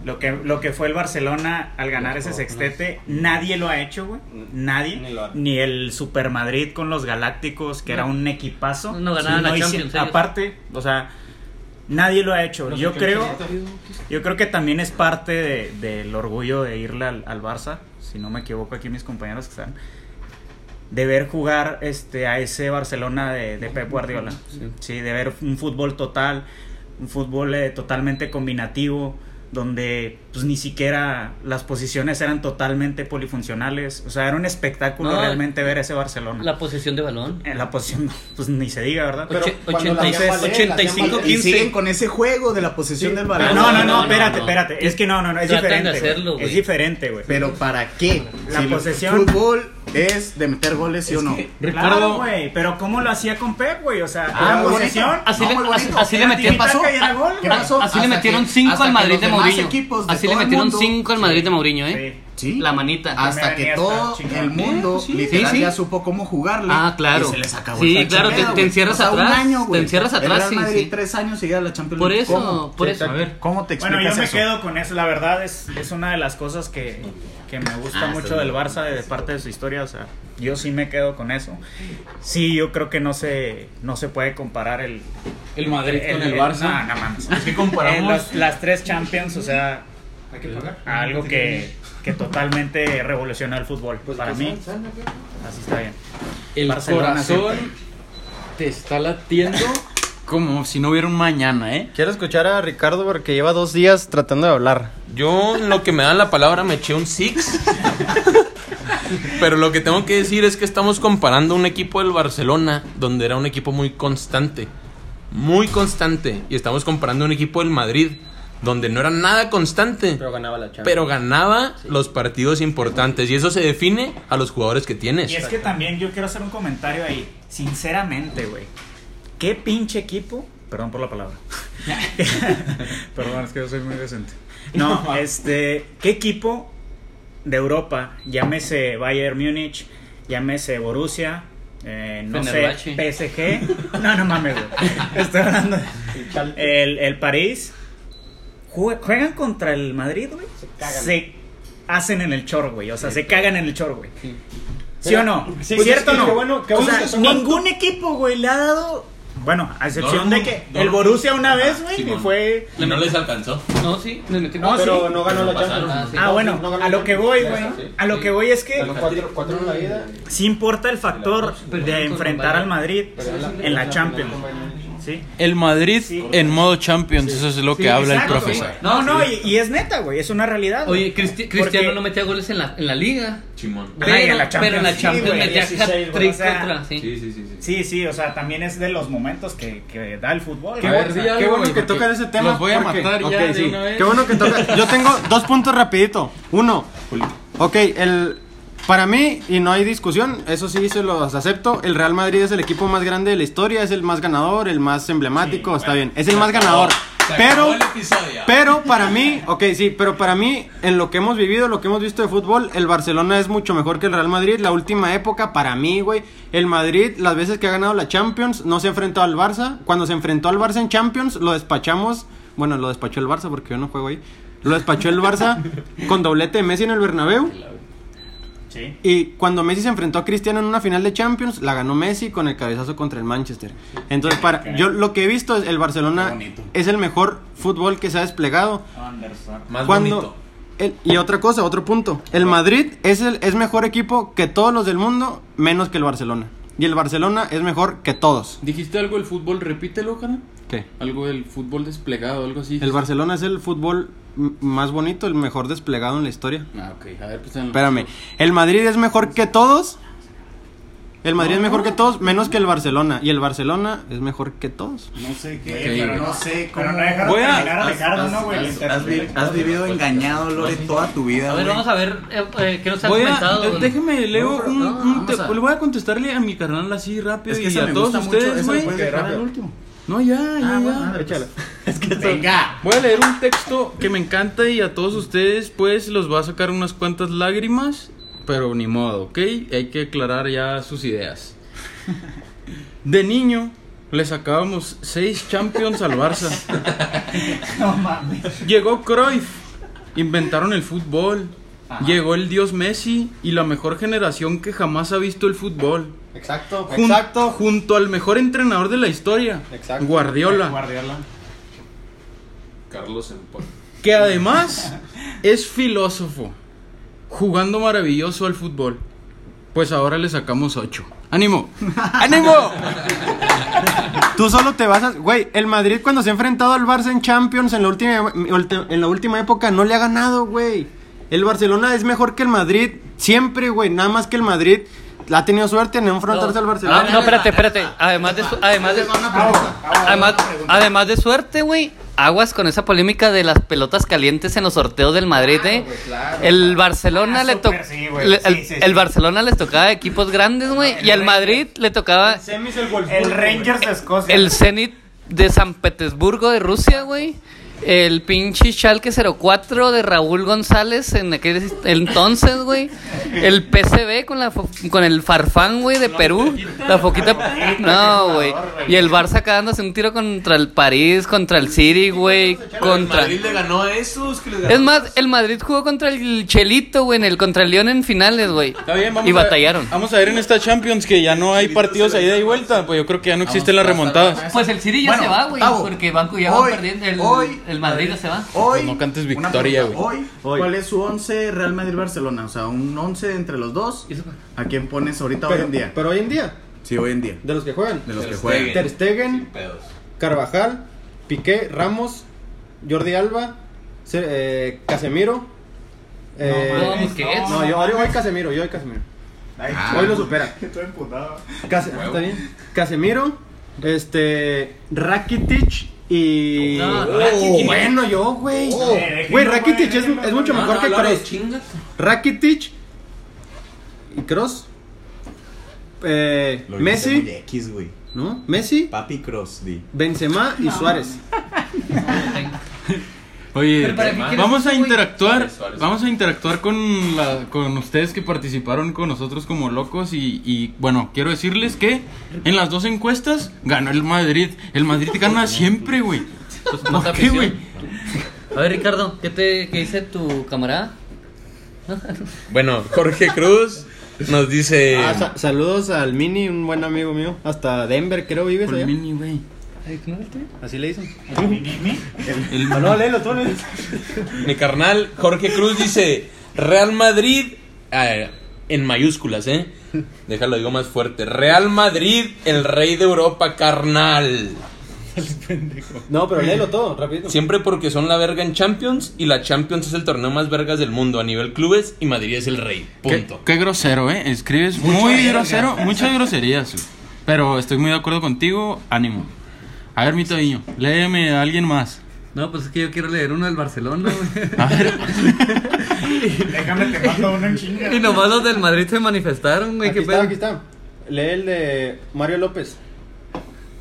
Lo que, lo que fue el Barcelona al ganar ese sextete, nadie lo ha hecho, güey. Nadie. Ni el Super Madrid con los Galácticos, que era un equipazo. No ganaban la Champions, ellos. Aparte, o sea, nadie lo ha hecho. Yo creo, yo creo que también es parte de- del orgullo de irle al, al Barça, si no me equivoco aquí mis compañeros que están, de ver jugar este a ese Barcelona de, de Pep Guardiola, sí. de ver un fútbol total, un fútbol eh, totalmente combinativo, donde pues ni siquiera las posiciones eran totalmente polifuncionales, o sea, era un espectáculo No, realmente ver ese Barcelona. La posesión de balón. En la posición, pues ni se diga, ¿verdad? Oche- cuando la 86, hacían valer, la hacían 85, valer. Y 15. siguen con ese juego de la posesión del balón. Ah, no, no, no, espérate, no. espérate. Es que no, no, no, es Tratan diferente. hacerlo. Es diferente, güey. Pero ¿para qué? La Si posesión- fútbol es de meter goles, ¿sí o no? Claro, Ricardo, güey, pero ¿cómo lo hacía con Pep, güey? O sea, Ah, la muy posesión. bonito. Así No, le- así- bonito. así le Era y era gol, ¿Qué güey. pasó? Así le Hasta metieron que- 5 hasta al que Madrid los de demás Mourinho. equipos de Así le todo el metieron mundo- 5 al Madrid de Mourinho, ¿eh? Sí. La manita. Hasta que todo el mundo Sí, literal sí, sí. ya supo cómo jugarle. Ah, claro. Y se les acabó Sí, el claro, te- encierras O sea, un atrás, año, te encierras El atrás, Real sí, Madrid sí. tres años y llega a la Champions Por League. eso, ¿Cómo? por Sí, eso. a ver. ¿Cómo te Bueno, explicas yo me eso? quedo con eso. La verdad es, es una de las cosas que, que me gusta Ah, mucho del. Barça, de, de parte de su historia. O sea, yo sí me quedo con eso. Sí, yo creo que no se, no se puede comparar el, el Madrid con el Barça. No, no mames. Es que comparamos. Eh, las, las tres Champions, o sea, algo que, que totalmente revolucionó el fútbol. Para mí, así está bien. El Barcelona corazón siempre. te está latiendo como si no hubiera un mañana, ¿eh? Quiero escuchar a Ricardo porque lleva dos días tratando de hablar. Yo, en lo que me dan la palabra, me eché un six. Pero lo que tengo que decir es que estamos comparando un equipo del Barcelona, donde era un equipo muy constante. Muy constante. Y estamos comparando un equipo del Madrid, donde no era nada constante. Pero ganaba la Champions. Pero ganaba los partidos importantes. Y eso se define a los jugadores que tienes. Y es que también yo quiero hacer un comentario ahí. Sinceramente, güey. ¿Qué pinche equipo? Perdón por la palabra. *laughs* Perdón, es que yo soy muy decente. *laughs* No, *laughs* este. ¿Qué equipo de Europa, llámese Bayern Múnich, llámese Borussia, eh, no sé. PSG? No, no mames, güey. Estoy hablando. de- El, el París. Jue- Juegan contra el Madrid, güey. Se hacen en el chor, güey. O sea, se cagan en el chor, güey. ¿Sí o no? Sí, ¿Cierto sí, o no? qué bueno, qué o sea, que ningún equipo, güey, le ha dado. Bueno, a excepción No, de que no, el. Borussia una vez, güey, y Simón. fue. No les alcanzó. No, sí, les No, Pero sí. no ganó la Champions. Ah, sí. Ah, bueno, No a lo que voy, güey. Sí. A lo que voy es que cuatro, cuatro en la vida. sí importa el factor de enfrentar al Madrid en la Champions. ¿Sí? El Madrid Sí. en modo Champions, eso es lo que Sí, habla exacto, el profesor. güey. No, no, y, y es neta, güey, es una realidad. güey. Oye, Cristi- Porque- Cristiano no metía goles en la, en la liga. Chimón. Y en Pero, la Champions pero en la Champions metía 16, güey, hat-trick o sea, contra. Sí. Sí, sí, sí. sí. Sí, sí, o sea, también es de los momentos que, que da el fútbol. Qué, A güey. ver, O sea, di algo, qué bueno que tocan ese tema. los voy a porque- matar ya ok, de sí. una vez. Qué bueno que tocan. Yo tengo dos puntos rapidito. Uno. Ok, el para mí y no hay discusión, eso sí se los acepto. El Real Madrid es el equipo más grande de la historia, es el más ganador, el más emblemático, Sí, está bueno. bien, es el más ganador. Pero pero para mí, ok, sí, pero para mí, en lo que hemos vivido, lo que hemos visto de fútbol, el Barcelona es mucho mejor que el Real Madrid. La última época, para mí, güey, el Madrid, las veces que ha ganado la Champions, no se ha enfrentado al Barça. Cuando se enfrentó al Barça en Champions, lo despachamos. Bueno, lo despachó el Barça porque yo no juego ahí. Lo despachó el Barça *laughs* con doblete de Messi en el Bernabéu. Sí. Y cuando Messi se enfrentó a Cristiano en una final de Champions, la ganó Messi con el cabezazo contra el Manchester. Entonces, para yo lo que he visto es el Barcelona es el mejor fútbol que se ha desplegado. Anderson. Más Cuando bonito. el- y otra cosa, otro punto. El Madrid es el es mejor equipo que todos los del mundo, menos que el Barcelona. Y el Barcelona es mejor que todos. ¿Dijiste algo del fútbol? Repítelo, cara. ¿Qué? Algo del fútbol desplegado, algo así. El Barcelona es el fútbol más bonito, el mejor desplegado en la historia. Ah, ok. A ver, pues en- Espérame, el Madrid es mejor que todos. El Madrid es mejor que todos, menos que el Barcelona. Y el Barcelona es mejor que todos. No sé qué, pero no sé cómo. Pero no dejaron Voy a- a Ricardo, ¿no, güey? Has, has vi- has vivido engañado, Lore, toda tu vida. A ver, güey. vamos a ver eh, eh, qué nos han Voy a, comentado. déjeme, leo No, un, no, un vamos te- a- le voy a contestarle a mi carnal así rápido Es que y a todos ustedes, güey. dejar. No, ya, ya, ya. bueno, Venga. Voy a leer un texto que me encanta y a todos ustedes pues los va a sacar unas cuantas lágrimas, pero ni modo, ¿ok? Hay que aclarar ya sus ideas. De niño le sacábamos seis Champions al Barça. *laughs* No mames. Llegó Cruyff, inventaron el fútbol. Ajá. Llegó el dios Messi y la mejor generación que jamás ha visto el fútbol. Exacto, Jun- Junto al mejor entrenador de la historia, Exacto. Guardiola. Guardiola. Carlos en que además es filósofo, jugando maravilloso al fútbol. Pues ahora le sacamos 8. ¡Ánimo! ¡Ánimo! Tú solo te vas a... Güey, el Madrid cuando se ha enfrentado al Barça en Champions en la última, en la última época no le ha ganado, güey. El Barcelona es mejor que el Madrid siempre, güey. Nada más que el Madrid ha tenido suerte en no enfrentarse al Barcelona. Ah, no, espérate, espérate. Además de, su- además de, además, además de suerte, güey. Aguas con esa polémica de las pelotas calientes en los sorteos del Madrid, eh. El Barcelona Ah, le tocó. súper, sí, güey. el, Sí, sí, sí. el Barcelona les tocaba equipos grandes, güey. Y al Madrid le tocaba El Rangers de Escocia. el Zenit de San Petersburgo de Rusia, güey. El pinche Schalke 04 de Raúl González en aquel entonces, güey. El PCB con la con el Farfán, güey, de Perú. La foquita. No, güey. Y el Barça acá dándose un tiro contra el París, contra el City, güey. Contra. Madrid le ganó a esos que Es más, el Madrid jugó contra el Chelito, güey, en el contra el León en finales, güey. Está bien, vamos Y a ver- batallaron. vamos a ver en esta Champions que ya no hay partidos ahí de ida y vuelta. Pues yo creo que ya no existen las remontadas. Pues el City ya Bueno, se va, güey. Porque Banco ya hoy- va perdiendo. El, hoy- el El Madrid ya se va. Pues Hoy, no cantes victoria, güey. Hoy, Hoy. ¿cuál es su 11 Real Madrid-Barcelona? O sea, un 11 entre los dos. ¿A quién pones ahorita hoy Pero, en día? pero hoy en día, Sí, hoy en día. de los que juegan. De los Ter que Stegen. juegan. Ter Stegen. Carvajal, Piqué, Ramos, Jordi Alba, eh, Casemiro. eh, No, no, yo hoy, hoy Casemiro, yo hoy Casemiro. Ah, hoy lo supera. *laughs* Estoy emputado. Case- está bien. Casemiro, este, Rakitic y No, Oh, bueno, yo, güey. Eh, Güey, Rakitic es, mucho No, mejor no, que chinga. Rakitic y Kroos. Eh, Messi, X, güey. ¿no? Messi, Papi Cross, di. Benzema y Suárez. *laughs* Oye, qué vamos a interactuar, vamos a interactuar con la, con ustedes que participaron con nosotros como locos y, y, bueno, quiero decirles que en las dos encuestas ganó el Madrid. El Madrid *laughs* gana siempre, güey. Pues ¿Por qué, afición. güey? A ver, Ricardo, ¿qué, te, qué dice tu camarada? *laughs* Bueno, Jorge Cruz nos dice. Ah, sa- saludos al Mini, un buen amigo mío. Hasta Denver, creo, vives allá. mini, güey. Así le dicen. El- No, no, léelo tú, léelo. Mi carnal Jorge Cruz dice Real Madrid eh, en mayúsculas, ¿eh? Déjalo digo más fuerte. Real Madrid, el rey de Europa, carnal. No, pero léelo todo, rapidito. Siempre porque son la verga en Champions y la Champions es el torneo más vergas del mundo a nivel clubes y Madrid es el rey. Punto. qué grosero, ¿eh? Escribes muy grosero, muchas groserías. Pero estoy muy de acuerdo contigo, ánimo. A ver, mi Toño, léeme a alguien más. No, pues es que yo quiero leer uno del Barcelona, güey. *laughs* A ver, Déjame te mando uno en chinga. Y nomás los del Madrid se manifestaron, güey. Aquí ¿Qué está, pedo? aquí está. Lee el de Mario López.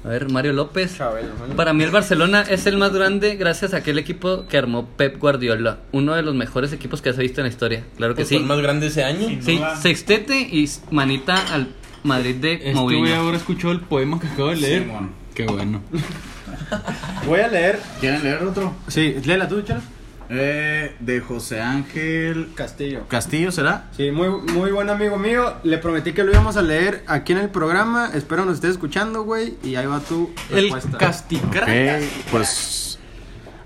A ver, Mario López. Chabelo. Para mí el Barcelona es el más grande gracias a aquel equipo que armó Pep Guardiola. Uno de los mejores equipos que has visto en la historia. Claro que Pues fue sí. el más grande ese año. Sin Sí, duda. sextete y manita al Madrid de este güey ahora escuchó el poema que acabo de leer. Simón. Qué bueno. *laughs* Voy a leer. ¿Quieren leer otro? Sí, léela tú, Chalo. Eh, de José Ángel Castillo. Castillo, ¿será? Sí, muy, muy buen amigo mío. Le prometí que lo íbamos a leer aquí en el programa. Espero nos estés escuchando, güey. Y ahí va tu El respuesta. casticrack. Ok, pues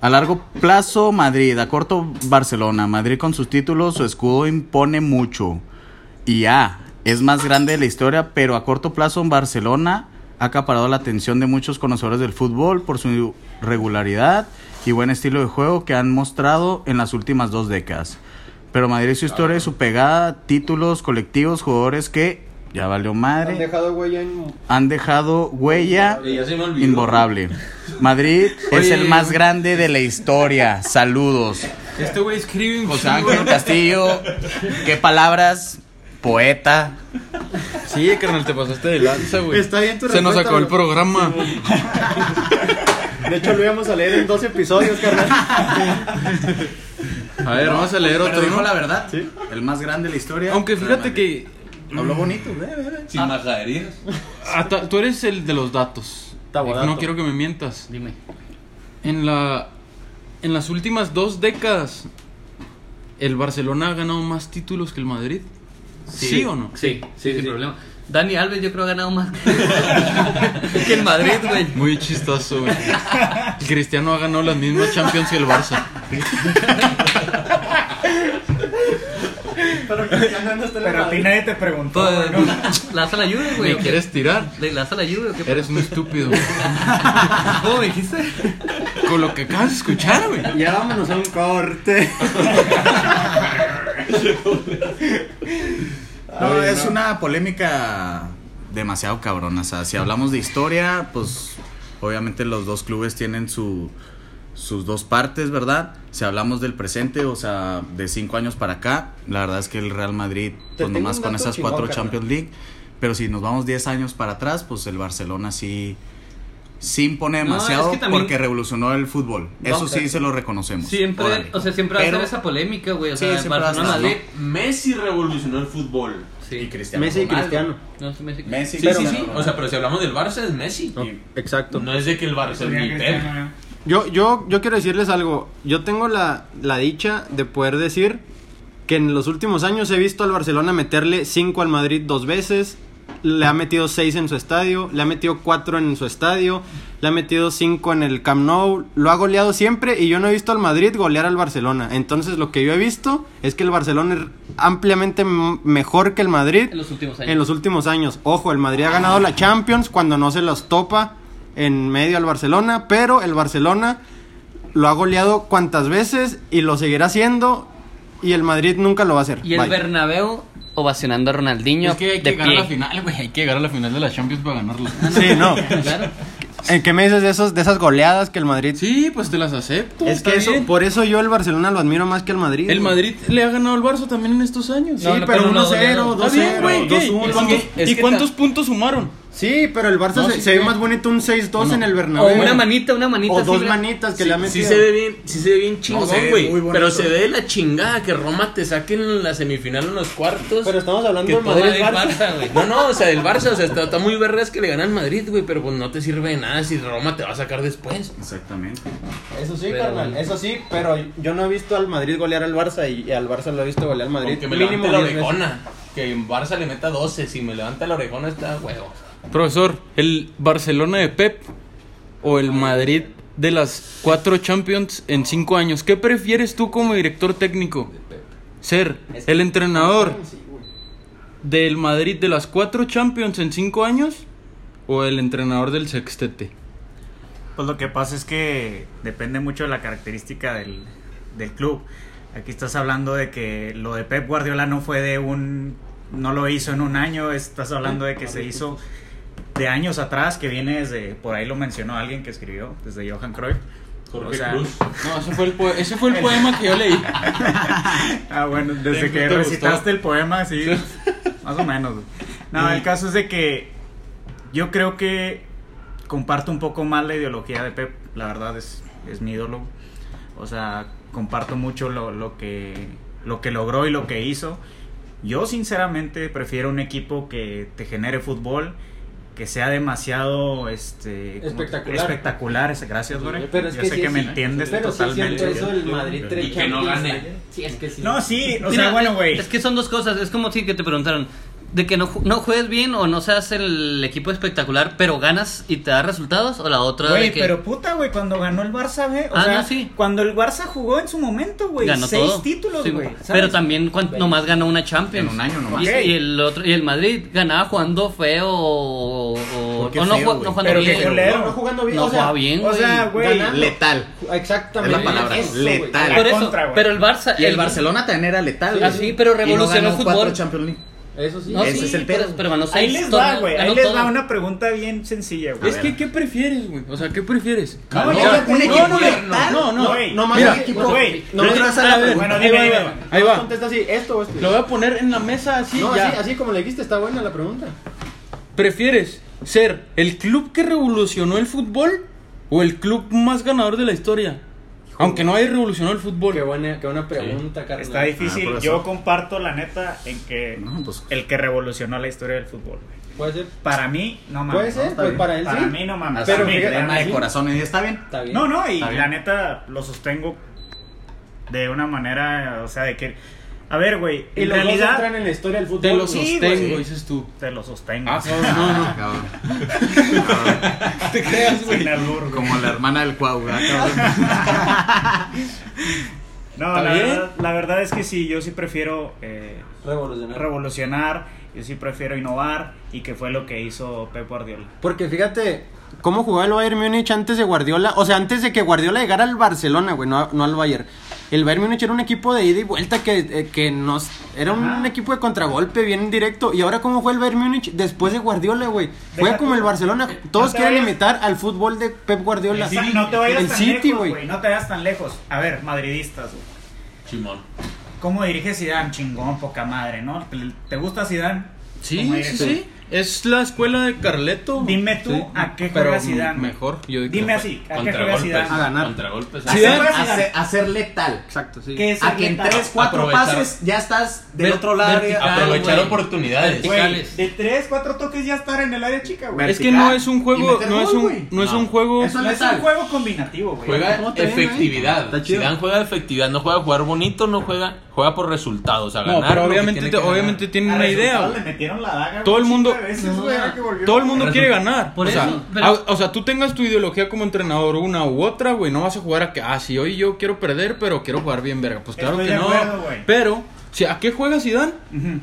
a largo plazo Madrid, a corto Barcelona. Madrid con sus títulos, su escudo impone mucho. Y A, es más grande de la historia, pero a corto plazo Barcelona ha acaparado la atención de muchos conocedores del fútbol por su regularidad y buen estilo de juego que han mostrado en las últimas dos décadas. Pero Madrid su historia y su pegada, títulos, colectivos, jugadores que ya valió Han madre dejado huella en. han dejado huella imborrable. Madrid es Oye. el más grande de la historia. Saludos. Este güey escribe José. Ángel Castillo. ¿Qué palabras? Poeta. Sí, carnal, te pasaste de lanza, güey. Está bien tu Se nos acabó el programa. De hecho, lo íbamos a leer en dos episodios, carnal. A ver, vamos a leer Pero otro, dijo ¿no? la verdad. El más grande de la historia. Aunque fíjate que Habló bonito. ve, ve, ve. Sin majaderías. ah, ta- tú eres el de los datos. Tabodato. No quiero que me mientas. Dime. En la en las últimas dos décadas el Barcelona ha ganado más títulos que el Madrid. ¿Sí, o no? Sí, sí, sin problema. Dani Alves yo creo ha ganado más que, *laughs* que el Madrid, güey. Muy chistoso, güey. El Cristiano ha ganado las mismas Champions que el Barça. Pero a ti nadie te preguntó, Pues, güey, ¿no? ¿La hace la lluvia, güey? ¿Me quieres tirar? ¿Le la hace la lluvia o qué? Eres un estúpido. *laughs* ¿Cómo me dijiste? Con lo que acabas de escuchar, güey. Ya vámonos a un corte. *laughs* No, es una polémica demasiado cabrona. O sea, si hablamos de historia, pues obviamente los dos clubes tienen su, sus dos partes, ¿verdad? Si hablamos del presente, o sea, de cinco años para acá, la verdad es que el Real Madrid, pues nomás con esas chingón, cuatro carnal. Champions League. Pero si nos vamos 10 años para atrás, pues el Barcelona sí, sí impone No, demasiado es que también- porque revolucionó el fútbol. No, Eso sí se lo reconocemos. Siempre, Órale. o sea, siempre va a ser esa polémica, güey. O Sí, sea, Barcelona Madrid. Messi revolucionó el fútbol. Y Sí. Cristiano Messi y Ronaldo. Cristiano. No, sí, Messi. Messi, Sí, pero- sí, sí. O sea, pero si hablamos del Barça es Messi. No, exacto. No es de que el Barça es mi Pep. Yo, yo, yo quiero decirles algo. Yo tengo la, la dicha de poder decir que en los últimos años he visto al Barcelona meterle 5 al Madrid dos veces, le ha metido 6 en su estadio, le ha metido 4 en su estadio, le ha metido 5 en el Camp Nou, lo ha goleado siempre y yo no he visto al Madrid golear al Barcelona. Entonces lo que yo he visto es que el Barcelona es ampliamente mejor que el Madrid En los últimos años. en los últimos años. Ojo, el Madrid ha ganado la Champions cuando no se los topa en medio al Barcelona, pero el Barcelona lo ha goleado cuantas veces y lo seguirá haciendo y el Madrid nunca lo va a hacer. Y el Bye. Bernabéu ovacionando a Ronaldinho Es que hay que de llegar a la pie. final, güey. Hay que llegar a la final de la Champions para ganarla. Sí, no. Claro. ¿En qué me dices de, esos, de esas goleadas que el Madrid... Sí, pues te las acepto. es que eso, bien. por eso yo el Barcelona lo admiro más que el Madrid. El. Madrid le ha ganado al Barça también en estos años. Sí, No, no, pero pero no 1-0, golearon. Está bien, güey. 2-0, ¿qué? 2-1. ¿Y cuántos puntos sumaron? Sí, pero el Barça No, se, sí, se sí. ve más bonito un 6-2 No. en el O Bernabéu. una manita, una manita. O dos manitas que Sí, le ha sí se ve bien, sí se ve bien chingón, güey. pero se ve de la chingada que Roma te saque en la semifinal en los cuartos. Pero estamos hablando que del todo Madrid el Barça. güey. No, no, o sea, del Barça, o sea, está, está muy vergas que le gana al Madrid, güey, pero pues no te sirve de nada si Roma te va a sacar después. Exactamente. Eso sí, Pero- carnal, eso sí, pero yo no he visto al Madrid golear al Barça y, y al Barça lo he visto golear al Madrid. Aunque me mínimo levante la 10 veces. orejona. Que en Barça le meta 12. Si me levanta la orejona está huevo. Profesor, ¿el Barcelona de Pep o el Madrid de las cuatro Champions en cinco años? ¿Qué prefieres tú como director técnico? ¿Ser el entrenador del Madrid de las cuatro Champions en cinco años o el entrenador del sextete? Pues lo que pasa es que depende mucho de la característica del, del club. Aquí estás hablando de que lo de Pep Guardiola no fue de un... No lo hizo en un año, estás hablando de que se hizo de años atrás, que viene desde... Por ahí lo mencionó alguien que escribió, desde Johan Cruyff. Jorge O sea, Cruz. No, ese fue el, poe- ese fue el poema que yo leí. *laughs* Ah, bueno, desde que te recitaste gustó. el poema, sí, más o menos. No, el caso es de que yo creo que comparto un poco más la ideología de Pep, la verdad es, es mi ídolo. O sea, comparto mucho lo, lo que, lo que logró y lo que hizo. Yo sinceramente prefiero un equipo que te genere fútbol, que sea demasiado este ¿cómo te- Espectacular. espectacular. ese- Gracias, Gore. Pero es Yo que sé sí que me entiendes pero sí totalmente. eso Madrid Y que no gane. Sí, es que sí. No, sí, o Mira, sea, bueno, güey. Es que son dos cosas. Es como si que te preguntaron de que no, ju- no juegues bien o no seas el equipo espectacular, pero ganas y te da resultados. O la otra de Güey, que pero puta, güey, cuando ganó el Barça, güey. O Ah, sea, no, sí. cuando el Barça jugó en su momento, güey. ganó Seis todo. títulos, Sí, güey. Pero también cuan- nomás ganó una Champions. En un año nomás. Y, Ok. y el otro y el Madrid ganaba jugando feo o, o- o no, feo, jugando Pero bien. No, no jugando bien. No o sea, jugaba bien, O güey. sea, güey. ganando. Letal. Exactamente. Es la palabra, Eso, letal. Por eso, contra, pero el Barça Y el Barcelona también era letal. Ah, güey. sí, pero revolucionó ganó el fútbol. cuatro Champions League. Eso sí. No, Ese sí, es el pero, pedo. pero ganó Ahí les va, güey. Ahí ganó les todo. va una pregunta bien sencilla, güey. Es que, ¿qué prefieres, güey? O sea, ¿qué prefieres? No, No, ya, no, un equipo no, letal. no, no, Güey, No más Mira, el equipo. güey, No le- más a ver, bueno, ahí dime, va, dime. ahí va, ahí va. Contesta así, esto o esto. Lo voy a poner en la mesa así, no, ya. así, así como le dijiste, está buena la pregunta. ¿Prefieres ser el club que revolucionó el fútbol o el club más ganador de la historia? Aunque no haya revolucionado el fútbol. Qué buena, qué buena pregunta, carnal. Está difícil. Ah, por eso. Yo comparto la neta en que No, pues- el que revolucionó la historia del fútbol. güey. Puede ser. Para mí, no mames. Puede ser, pues bien. para él Para sí. mí, no mames. Pero Para mí, fíjate, de- Tema de corazón, y está bien. Está bien. No, no, y la neta lo sostengo de una manera, o sea, de que. A ver, güey, Y en los dos realidad. entran en la historia del fútbol. Te lo sostengo, dices tú. Te lo sostengo. Ah, no, no, no. Cabrón. *laughs* te creas, güey. Como la hermana del Cuau. *laughs* No, ¿Está la verdad, la verdad es que sí, yo sí prefiero eh, Revolucionario. revolucionar, yo sí prefiero innovar y que fue lo que hizo Pep Guardiola. Porque fíjate cómo jugaba el Bayern Múnich antes de Guardiola. O sea, antes de que Guardiola llegara al Barcelona, güey, no, no al Bayern. El Bayern Múnich era un equipo de ida y vuelta que, eh, que nos... Era un Ajá. equipo de contragolpe bien directo. Y ahora cómo fue el Bayern Múnich después de Guardiola, güey. Fue como el Barcelona. Todos No te quieren vayas- imitar al fútbol de Pep Guardiola. El City, no te vayas El tan City, lejos, güey. güey. No te vayas tan lejos. A ver, madridistas, güey. Simón. ¿Cómo dirige Zidane? Chingón, poca madre, ¿no? ¿Te gusta Zidane? Sí, ¿Cómo sí, sí. Es la escuela de Carleto. Dime tú Sí. a qué Pero juega Zidane. Mejor, yo digo. Dime así, ¿a qué juega. Zidane? A ganar. Contragolpes. ¿A qué Zidane juega A ser, a ser letal. Exacto, sí. ¿Qué es A que en letal? 3, 4 Aprovechar. pases ya estás del otro lado. vertical, Aprovechar oportunidades. De 3, 4 toques ya estar en el área chica, güey. Es que no es un juego, no es un, no es No. un juego. Eso No es un juego combinativo, güey. Juega ¿Cómo te ven, efectividad. Zidane juega efectividad, no juega a jugar bonito, no juega, juega por resultados, a No, ganar. pero lo que obviamente, que obviamente tiene A una idea. resultados güey. Le metieron la daga, Todo el mundo, veces, güey, ahora que volvió. Todo el mundo quiere ganar. Por o, sea, eso, pero- a- o sea, tú tengas tu ideología como entrenador, una u otra, güey. No vas a jugar a que, ah, sí, hoy yo quiero perder, pero quiero jugar bien, verga. Pues claro Estoy que de no. acuerdo, pero, si, ¿a qué juega Zidane? Ujú.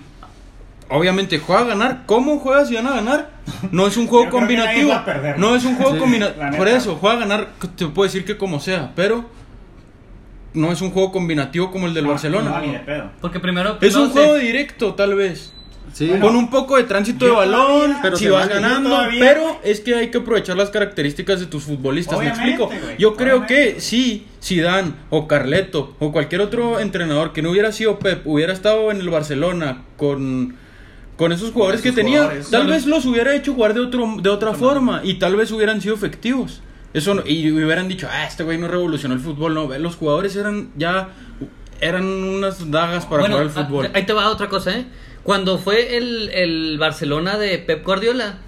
Obviamente juega a ganar. ¿Cómo juega Zidane a ganar? No es un juego combinativo. va a perder. No es un juego la combinativo. Por eso, juega a ganar, te puedo decir que como sea, pero no es un juego combinativo como el del No, Barcelona. No, ni de pedo. Porque primero. Es un se- juego directo, tal vez. Sí. Con un poco de tránsito de balón, todavía- pero si vas ganando, pero es que hay que aprovechar las características de tus futbolistas, ¿me Obviamente, explico? Yo creo obviamente. que si Zidane o Carleto o cualquier otro entrenador que no hubiera sido Pep, hubiera estado en el Barcelona con con esos jugadores que esos tenía, jugadores. tal vez los hubiera hecho jugar de otro de otra forma y tal vez hubieran sido efectivos. Eso no- y hubieran dicho, "Ah, este güey no revolucionó el fútbol." No, los jugadores eran ya eran unas dagas para Bueno, jugar al fútbol. ah, ahí te va otra cosa, ¿eh? Cuando fue el, el Barcelona de Pep Guardiola,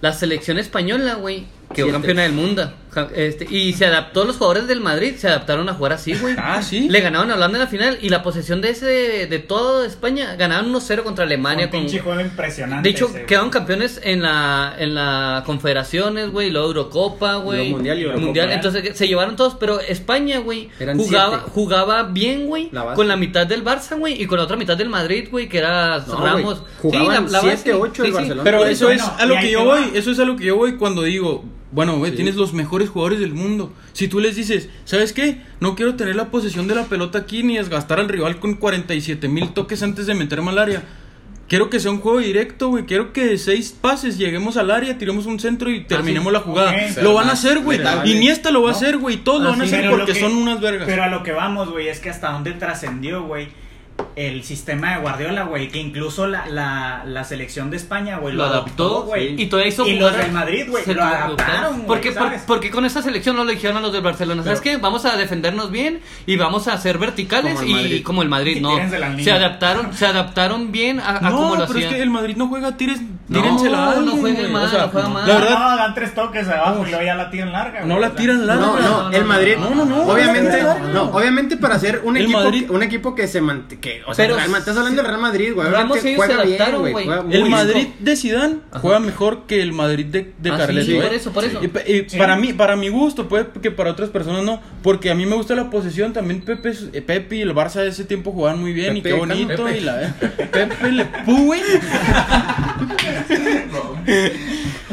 la selección española, güey, quedó Siete. campeona del mundo. Este, y se adaptó, los jugadores del Madrid se adaptaron a jugar así, güey. *laughs* Ah, sí. Le ganaron a Holanda en la final y la posesión de ese de toda España ganaron 1-0 contra Alemania. Un con- pinche juego impresionante. de hecho, ese, güey. quedaron campeones en la en la Confederaciones, güey, luego Eurocopa, güey. Mundial y Eurocopa. Mundial, entonces se llevaron todos, pero España, güey, jugaba siete. jugaba bien, güey, La con la mitad del Barça, güey, y con la otra mitad del Madrid, güey, que era No, Ramos. güey, jugaban siete, ocho el Barcelona. Pero Bueno, eso es a lo que yo voy, eso es a lo que yo voy cuando digo, bueno, güey, Sí. tienes los mejores jugadores del mundo. Si tú les dices, ¿sabes qué? No quiero tener la posesión de la pelota aquí ni desgastar al rival con 47 mil toques antes de meterme al área. Quiero que sea un juego directo, güey. Quiero que de seis pases lleguemos al área, tiremos un centro y terminemos la jugada. Lo van a hacer, güey. letal. Iniesta lo va a hacer, güey. Todos lo Ah, van a hacer porque que- son unas vergas. Pero a lo que vamos, güey, es que hasta dónde trascendió, güey, el sistema de Guardiola, güey, que incluso la, la, la selección de España, güey, lo adaptó, güey. Y todavía hizo Y los del Madrid, güey, se lo adaptaron, güey, Porque, ¿sabes? porque con esa selección no lo dijeron a los del Barcelona. ¿Sabes qué? Vamos a defendernos bien y vamos a ser verticales Como y Madrid. como el Madrid, no. Se adaptaron, se adaptaron bien a, a no, como lo pero es que el Madrid no juega tires, No, tírensela no alguien, juega güey. mal, O sea, no juega mal. La verdad, No, dan tres toques abajo y luego ya la tiran larga, no la tiran larga. No, no, no, el no, Madrid. no, no, no, obviamente, no, no, no. no, obviamente para ser un equipo, Madrid- un equipo que se mant que, o sea, Pero Real- estás hablando del Real Madrid, güey. Ramos ellos se juega adaptaron, güey. El bien. Madrid de Zidane juega mejor que el Madrid de, de Ah, sí, Carleto, sí, por eso, por eso. Y, pa- y Sí. para mí, para mi gusto, puede que para otras personas no, porque a mí me gusta la posesión. También Pepe, eh, Pepe y el Barça de ese tiempo jugaban muy bien y qué bonito Pepe. y la eh, Pepe le Pú, güey. *laughs*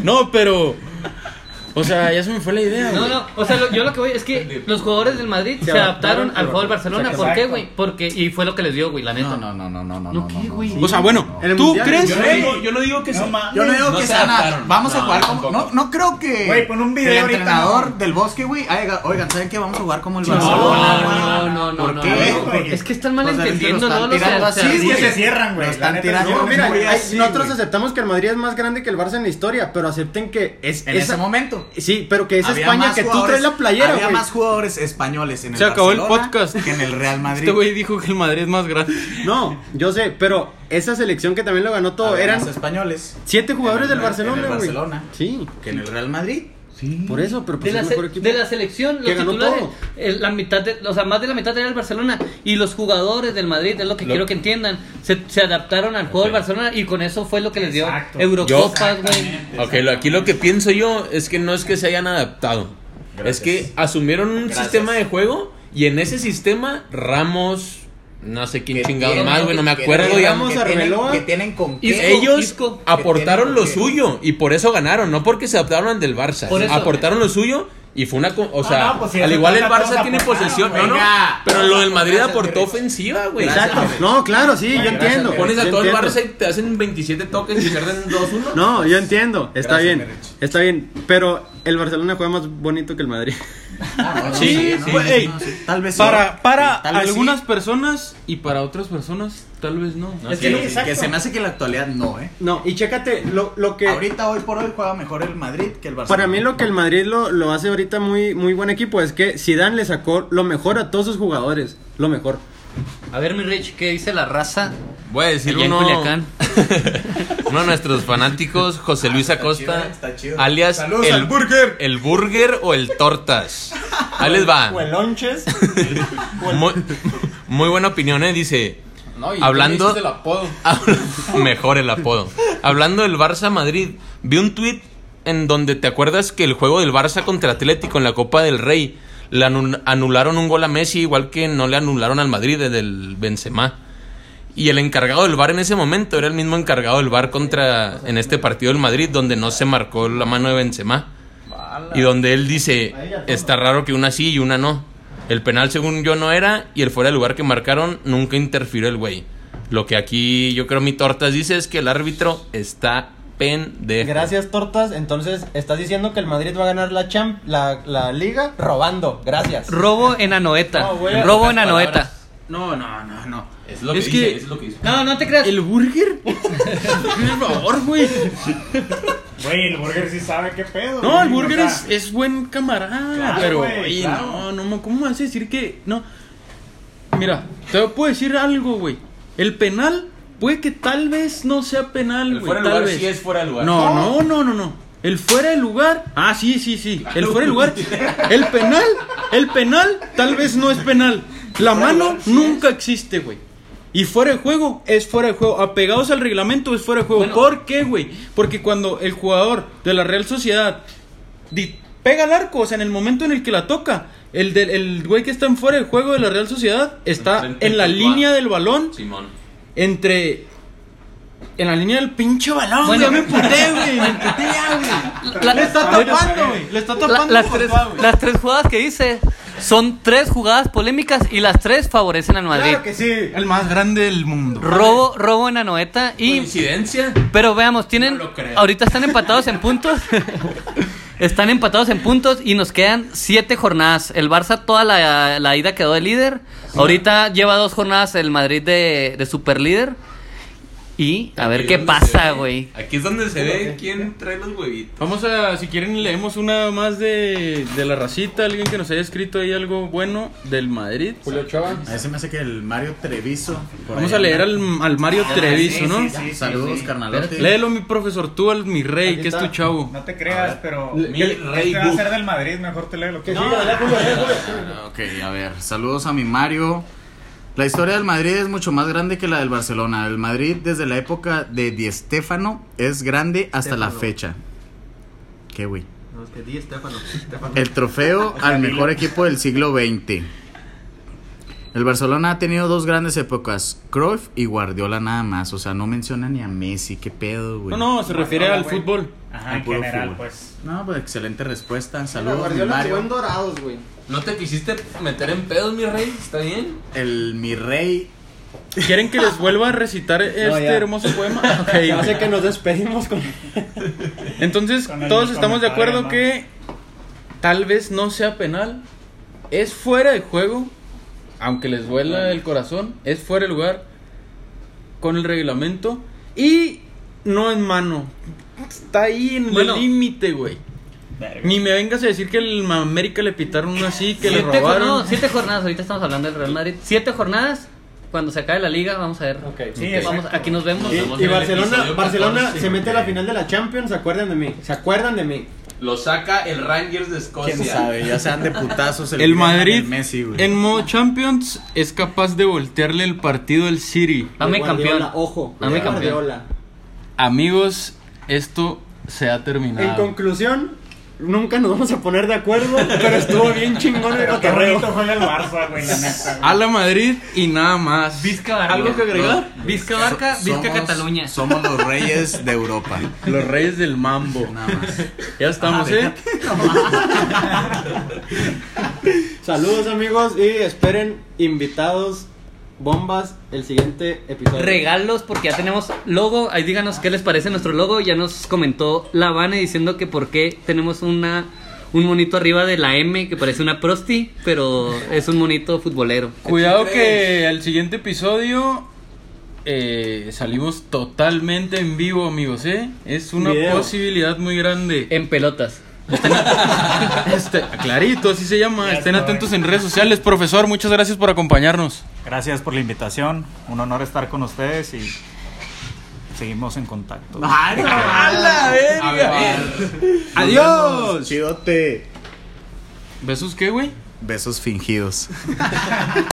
No, pero o sea, ya se me fue la idea. No, güey. no, o sea, lo- yo lo que voy es que *laughs* los jugadores del Madrid se, Se adaptaron adaptaron, al juego del Barcelona. ¿Por qué, güey? Porque, y fue lo que les dio, güey, la neta. No, no, no, no, no, no, ¿No no, qué, no, güey? no. O sea, bueno, En el ¿tú Mundial, crees? Yo no digo, yo no digo que No yo no digo No que se se van a- adaptaron. vamos a No, jugar como no, no creo que Güey, pon un video el entrenador ¿no? del Bosque, güey, oigan, ¿saben qué? Vamos a jugar como el No, Barcelona. no, no, no, ¿Por no, qué? no, güey? Es que están mal entendiendo, ¿no? tirando así, Es que se cierran, güey. Están tirando No, sí. mira, nosotros aceptamos que el Madrid es más grande que el Barça en la historia, pero acepten que es En ese momento. Sí, pero que es Había España que tú traes la playera, Había más jugadores españoles en el Se acabó el podcast. que en el Real *laughs* Madrid. Este güey dijo que el Madrid es más grande. No, yo sé, pero esa selección que también lo ganó todo Había eran más españoles siete jugadores en el- del Barcelona, en el güey. Barcelona. Sí, que en el Real Madrid. Por eso, pero pues de, la mejor equipo. de la selección, los titulares, todo. la mitad de, o sea, más de la mitad era el Barcelona y los jugadores del Madrid, es lo que Lo- quiero que entiendan, se, se adaptaron al juego del Barcelona y con eso fue lo que les dio Exacto. Eurocopas, güey. Ok, lo- aquí lo que pienso yo es que no es que se hayan adaptado. Es que asumieron un Gracias. sistema de juego y en ese sistema Ramos, no sé quién chingado más, güey, no me acuerdo. Ramos, que tienen- que tienen con. Ellos Isco, aportaron lo suyo y por eso ganaron, no porque se adaptaron al del Barça. Eso. Aportaron lo suyo y fue una. O sea, no, pues si al igual el Barça tiene aportaron, posesión. No, Pero lo del Madrid aportó ofensiva, güey. Exacto. No, claro, sí, yo entiendo. Pones a todo el. Barça y te hacen 27 toques y pierden 2-1. No, yo entiendo, está bien. Está bien, pero el Barcelona juega más bonito que el Madrid. Ah, Sí, no, sí, no, sí. no, sí. Tal vez sí. Para, para Sí, tal vez algunas sí. personas y para otras personas, tal vez no. Es Sí, que, exacto. que se me hace que en la actualidad no, ¿eh? No, y chécate, lo, lo que... Ahorita, hoy por hoy, juega mejor el Madrid que el Barcelona. Para mí lo que el Madrid lo, lo hace ahorita muy, muy buen equipo es que Zidane le sacó lo mejor a todos sus jugadores, lo mejor. A ver, mi Rich, ¿qué dice la raza? Voy a decir Allá en uno. Culiacán. *laughs* uno de nuestros fanáticos, José Luis está Acosta, chido, está chido. alias Saludos el al Burger. el burger o el tortas. Ahí les va. O el lonches. *laughs* Muy, muy buena opinión, eh. Dice, No, y Hablando- el apodo. *laughs* mejor el apodo. hablando del Barça Madrid, vi un tweet en donde te acuerdas que el juego del Barça contra Atlético en la Copa del Rey le anu- anularon un gol a Messi igual que no le anularon al Madrid desde el Benzema. Y el encargado del VAR en ese momento era el mismo encargado del VAR contra en este partido del Madrid donde no se marcó la mano de Benzema. Y donde él dice, está raro que una sí y una no. El penal según yo no era y el fuera de lugar que marcaron nunca interfirió el güey. Lo que aquí yo creo mi tortas dice es que el árbitro está pendejo. Gracias, Tortas. Entonces, estás diciendo que el Madrid va a ganar la, champ la, la liga robando. Gracias. Robo en Anoeta. No, güey, Robo en Anoeta. palabras. No, no, no, no. Es lo Es que, que- dice, es lo que dice. No, no te creas. El burger. *laughs* Por favor, güey. Güey, el burger sí sabe qué pedo. No, el burger o es, sea, es buen camarada, Claro, pero güey, claro. no, no, mo- ¿cómo vas a decir que no? Mira, te puedo decir algo, güey. El penal puede que tal vez no sea penal, güey, fuera de lugar vez. sí es fuera de lugar. No, no, no, no, no. El fuera de lugar. Ah, sí, sí, sí. El fuera de lugar. El penal, el penal tal vez no es penal. La mano nunca existe, güey. Y fuera de juego es fuera de juego. Apegados al reglamento es fuera de juego. Bueno. ¿Por qué, güey? Porque cuando el jugador de la Real Sociedad pega el arco, o sea, en el momento en el que la toca, el del el güey que está en fuera de juego de la Real Sociedad está en la línea del balón Simón. Entre. En la línea del pinche balón, Bueno. güey. Ya me emputé, güey. *laughs* Me emputé ya, güey. La- Le está tapando, güey. Le está La- tapando. las, por tres, todo, las tres jugadas que dice son tres jugadas polémicas y las tres favorecen al Madrid. Claro que sí. El más grande del mundo. Robo, robo en Anoeta y ¿Coincidencia? pero veamos, tienen No lo creo. ahorita están empatados en puntos. *laughs* están empatados en puntos y nos quedan siete jornadas. El Barça toda la, la ida quedó de líder. Ahorita lleva dos jornadas el Madrid de, de super líder. Y a ver qué pasa, güey. Aquí es donde se ve quién trae los huevitos. Vamos a, si quieren, leemos una más de, de la racita. Alguien que nos haya escrito ahí algo bueno del Madrid. Julio Chava. A veces me hace que el Mario Treviso. Vamos a leer al, al Mario Treviso, sí, ¿no? sí, sí. Saludos, carnalote. Léelo, mi profesor, tú, al mi rey, Aquí que es tu chavo. No te creas, pero. Mi ¿Qué- rey este va a ser del Madrid, mejor te leo lo que Julio. Ah, Ok, a ver, saludos a mi Mario. La historia del Madrid es mucho más grande que la del Barcelona. El Madrid desde la época de Di Stéfano es grande hasta la Stéfano. fecha. ¿Qué, güey? No, es que di. Estefano. El trofeo *laughs* al mejor equipo del siglo XX. El Barcelona ha tenido dos grandes épocas, Cruyff y Guardiola nada más. O sea, no menciona ni a Messi. ¿Qué pedo, güey? No, no, se refiere al güey. fútbol. Ajá, Al en puro general, fútbol. pues. No, pues excelente respuesta. Saludos, Guardiola Mario. dorados, güey. ¿No te quisiste meter en pedos, mi rey? ¿Está bien? El mi rey. ¿Quieren que les *laughs* vuelva a recitar este ya. hermoso poema? *laughs* Ok, Se hace que nos despedimos con. Entonces, Con el todos estamos de acuerdo que tal vez no sea penal. Es fuera de juego. Aunque les duela el corazón. Es fuera de lugar. Con el reglamento. Y no en mano. Está ahí en Bueno. el límite, güey. Verga. Ni me vengas a decir que el América le pitaron una así, que le Siete, robaron. no, siete jornadas, ahorita estamos hablando del Real Madrid. Siete jornadas, cuando se acabe la liga, vamos a ver. Ok, Sí, Vamos, exacto. aquí nos vemos. Y, en el Barcelona, Barcelona 14, se mete a la final de la Champions, se acuerdan de mí. Se acuerdan de mí. Lo saca el Rangers de Escocia. ¿Quién sabe? Ya sean de putazos. El *laughs* Griezmann, Madrid el Messi, güey. en modo Champions es capaz de voltearle el partido al City. Dame Guardiola, campeón. Ojo. Dame campeón. Amigos, esto se ha En terminado. conclusión, nunca nos vamos a poner de acuerdo, pero estuvo bien chingón el qué cotorreo. bonito juega el Barça, güey, la neta. güey. A la Madrid y nada más. Vizca Barca. ¿Algo que agregar? Vizca Barca, Vizca Somos- Cataluña. Somos los reyes de Europa. Los reyes del mambo. Nada más. Ya estamos, ¿eh? *laughs* Saludos amigos y esperen invitados bombas el siguiente episodio. Regalos, porque ya tenemos logo. Ahí díganos qué les parece nuestro logo. Ya nos comentó la Vane diciendo que por qué tenemos una un monito arriba de la M que parece una prosti, pero es un monito futbolero. Cuidado que al siguiente episodio eh, salimos totalmente en vivo, amigos, ¿eh? Es una Video. posibilidad muy grande. En pelotas. *laughs* Este, clarito, así se llama. Ya Estén estoy. atentos en redes sociales. Profesor, muchas gracias por acompañarnos. Gracias por la invitación. Un honor estar con ustedes y seguimos en contacto. *laughs* A ver. Adiós. Chidote. ¿Besos qué, güey? Besos fingidos. *laughs*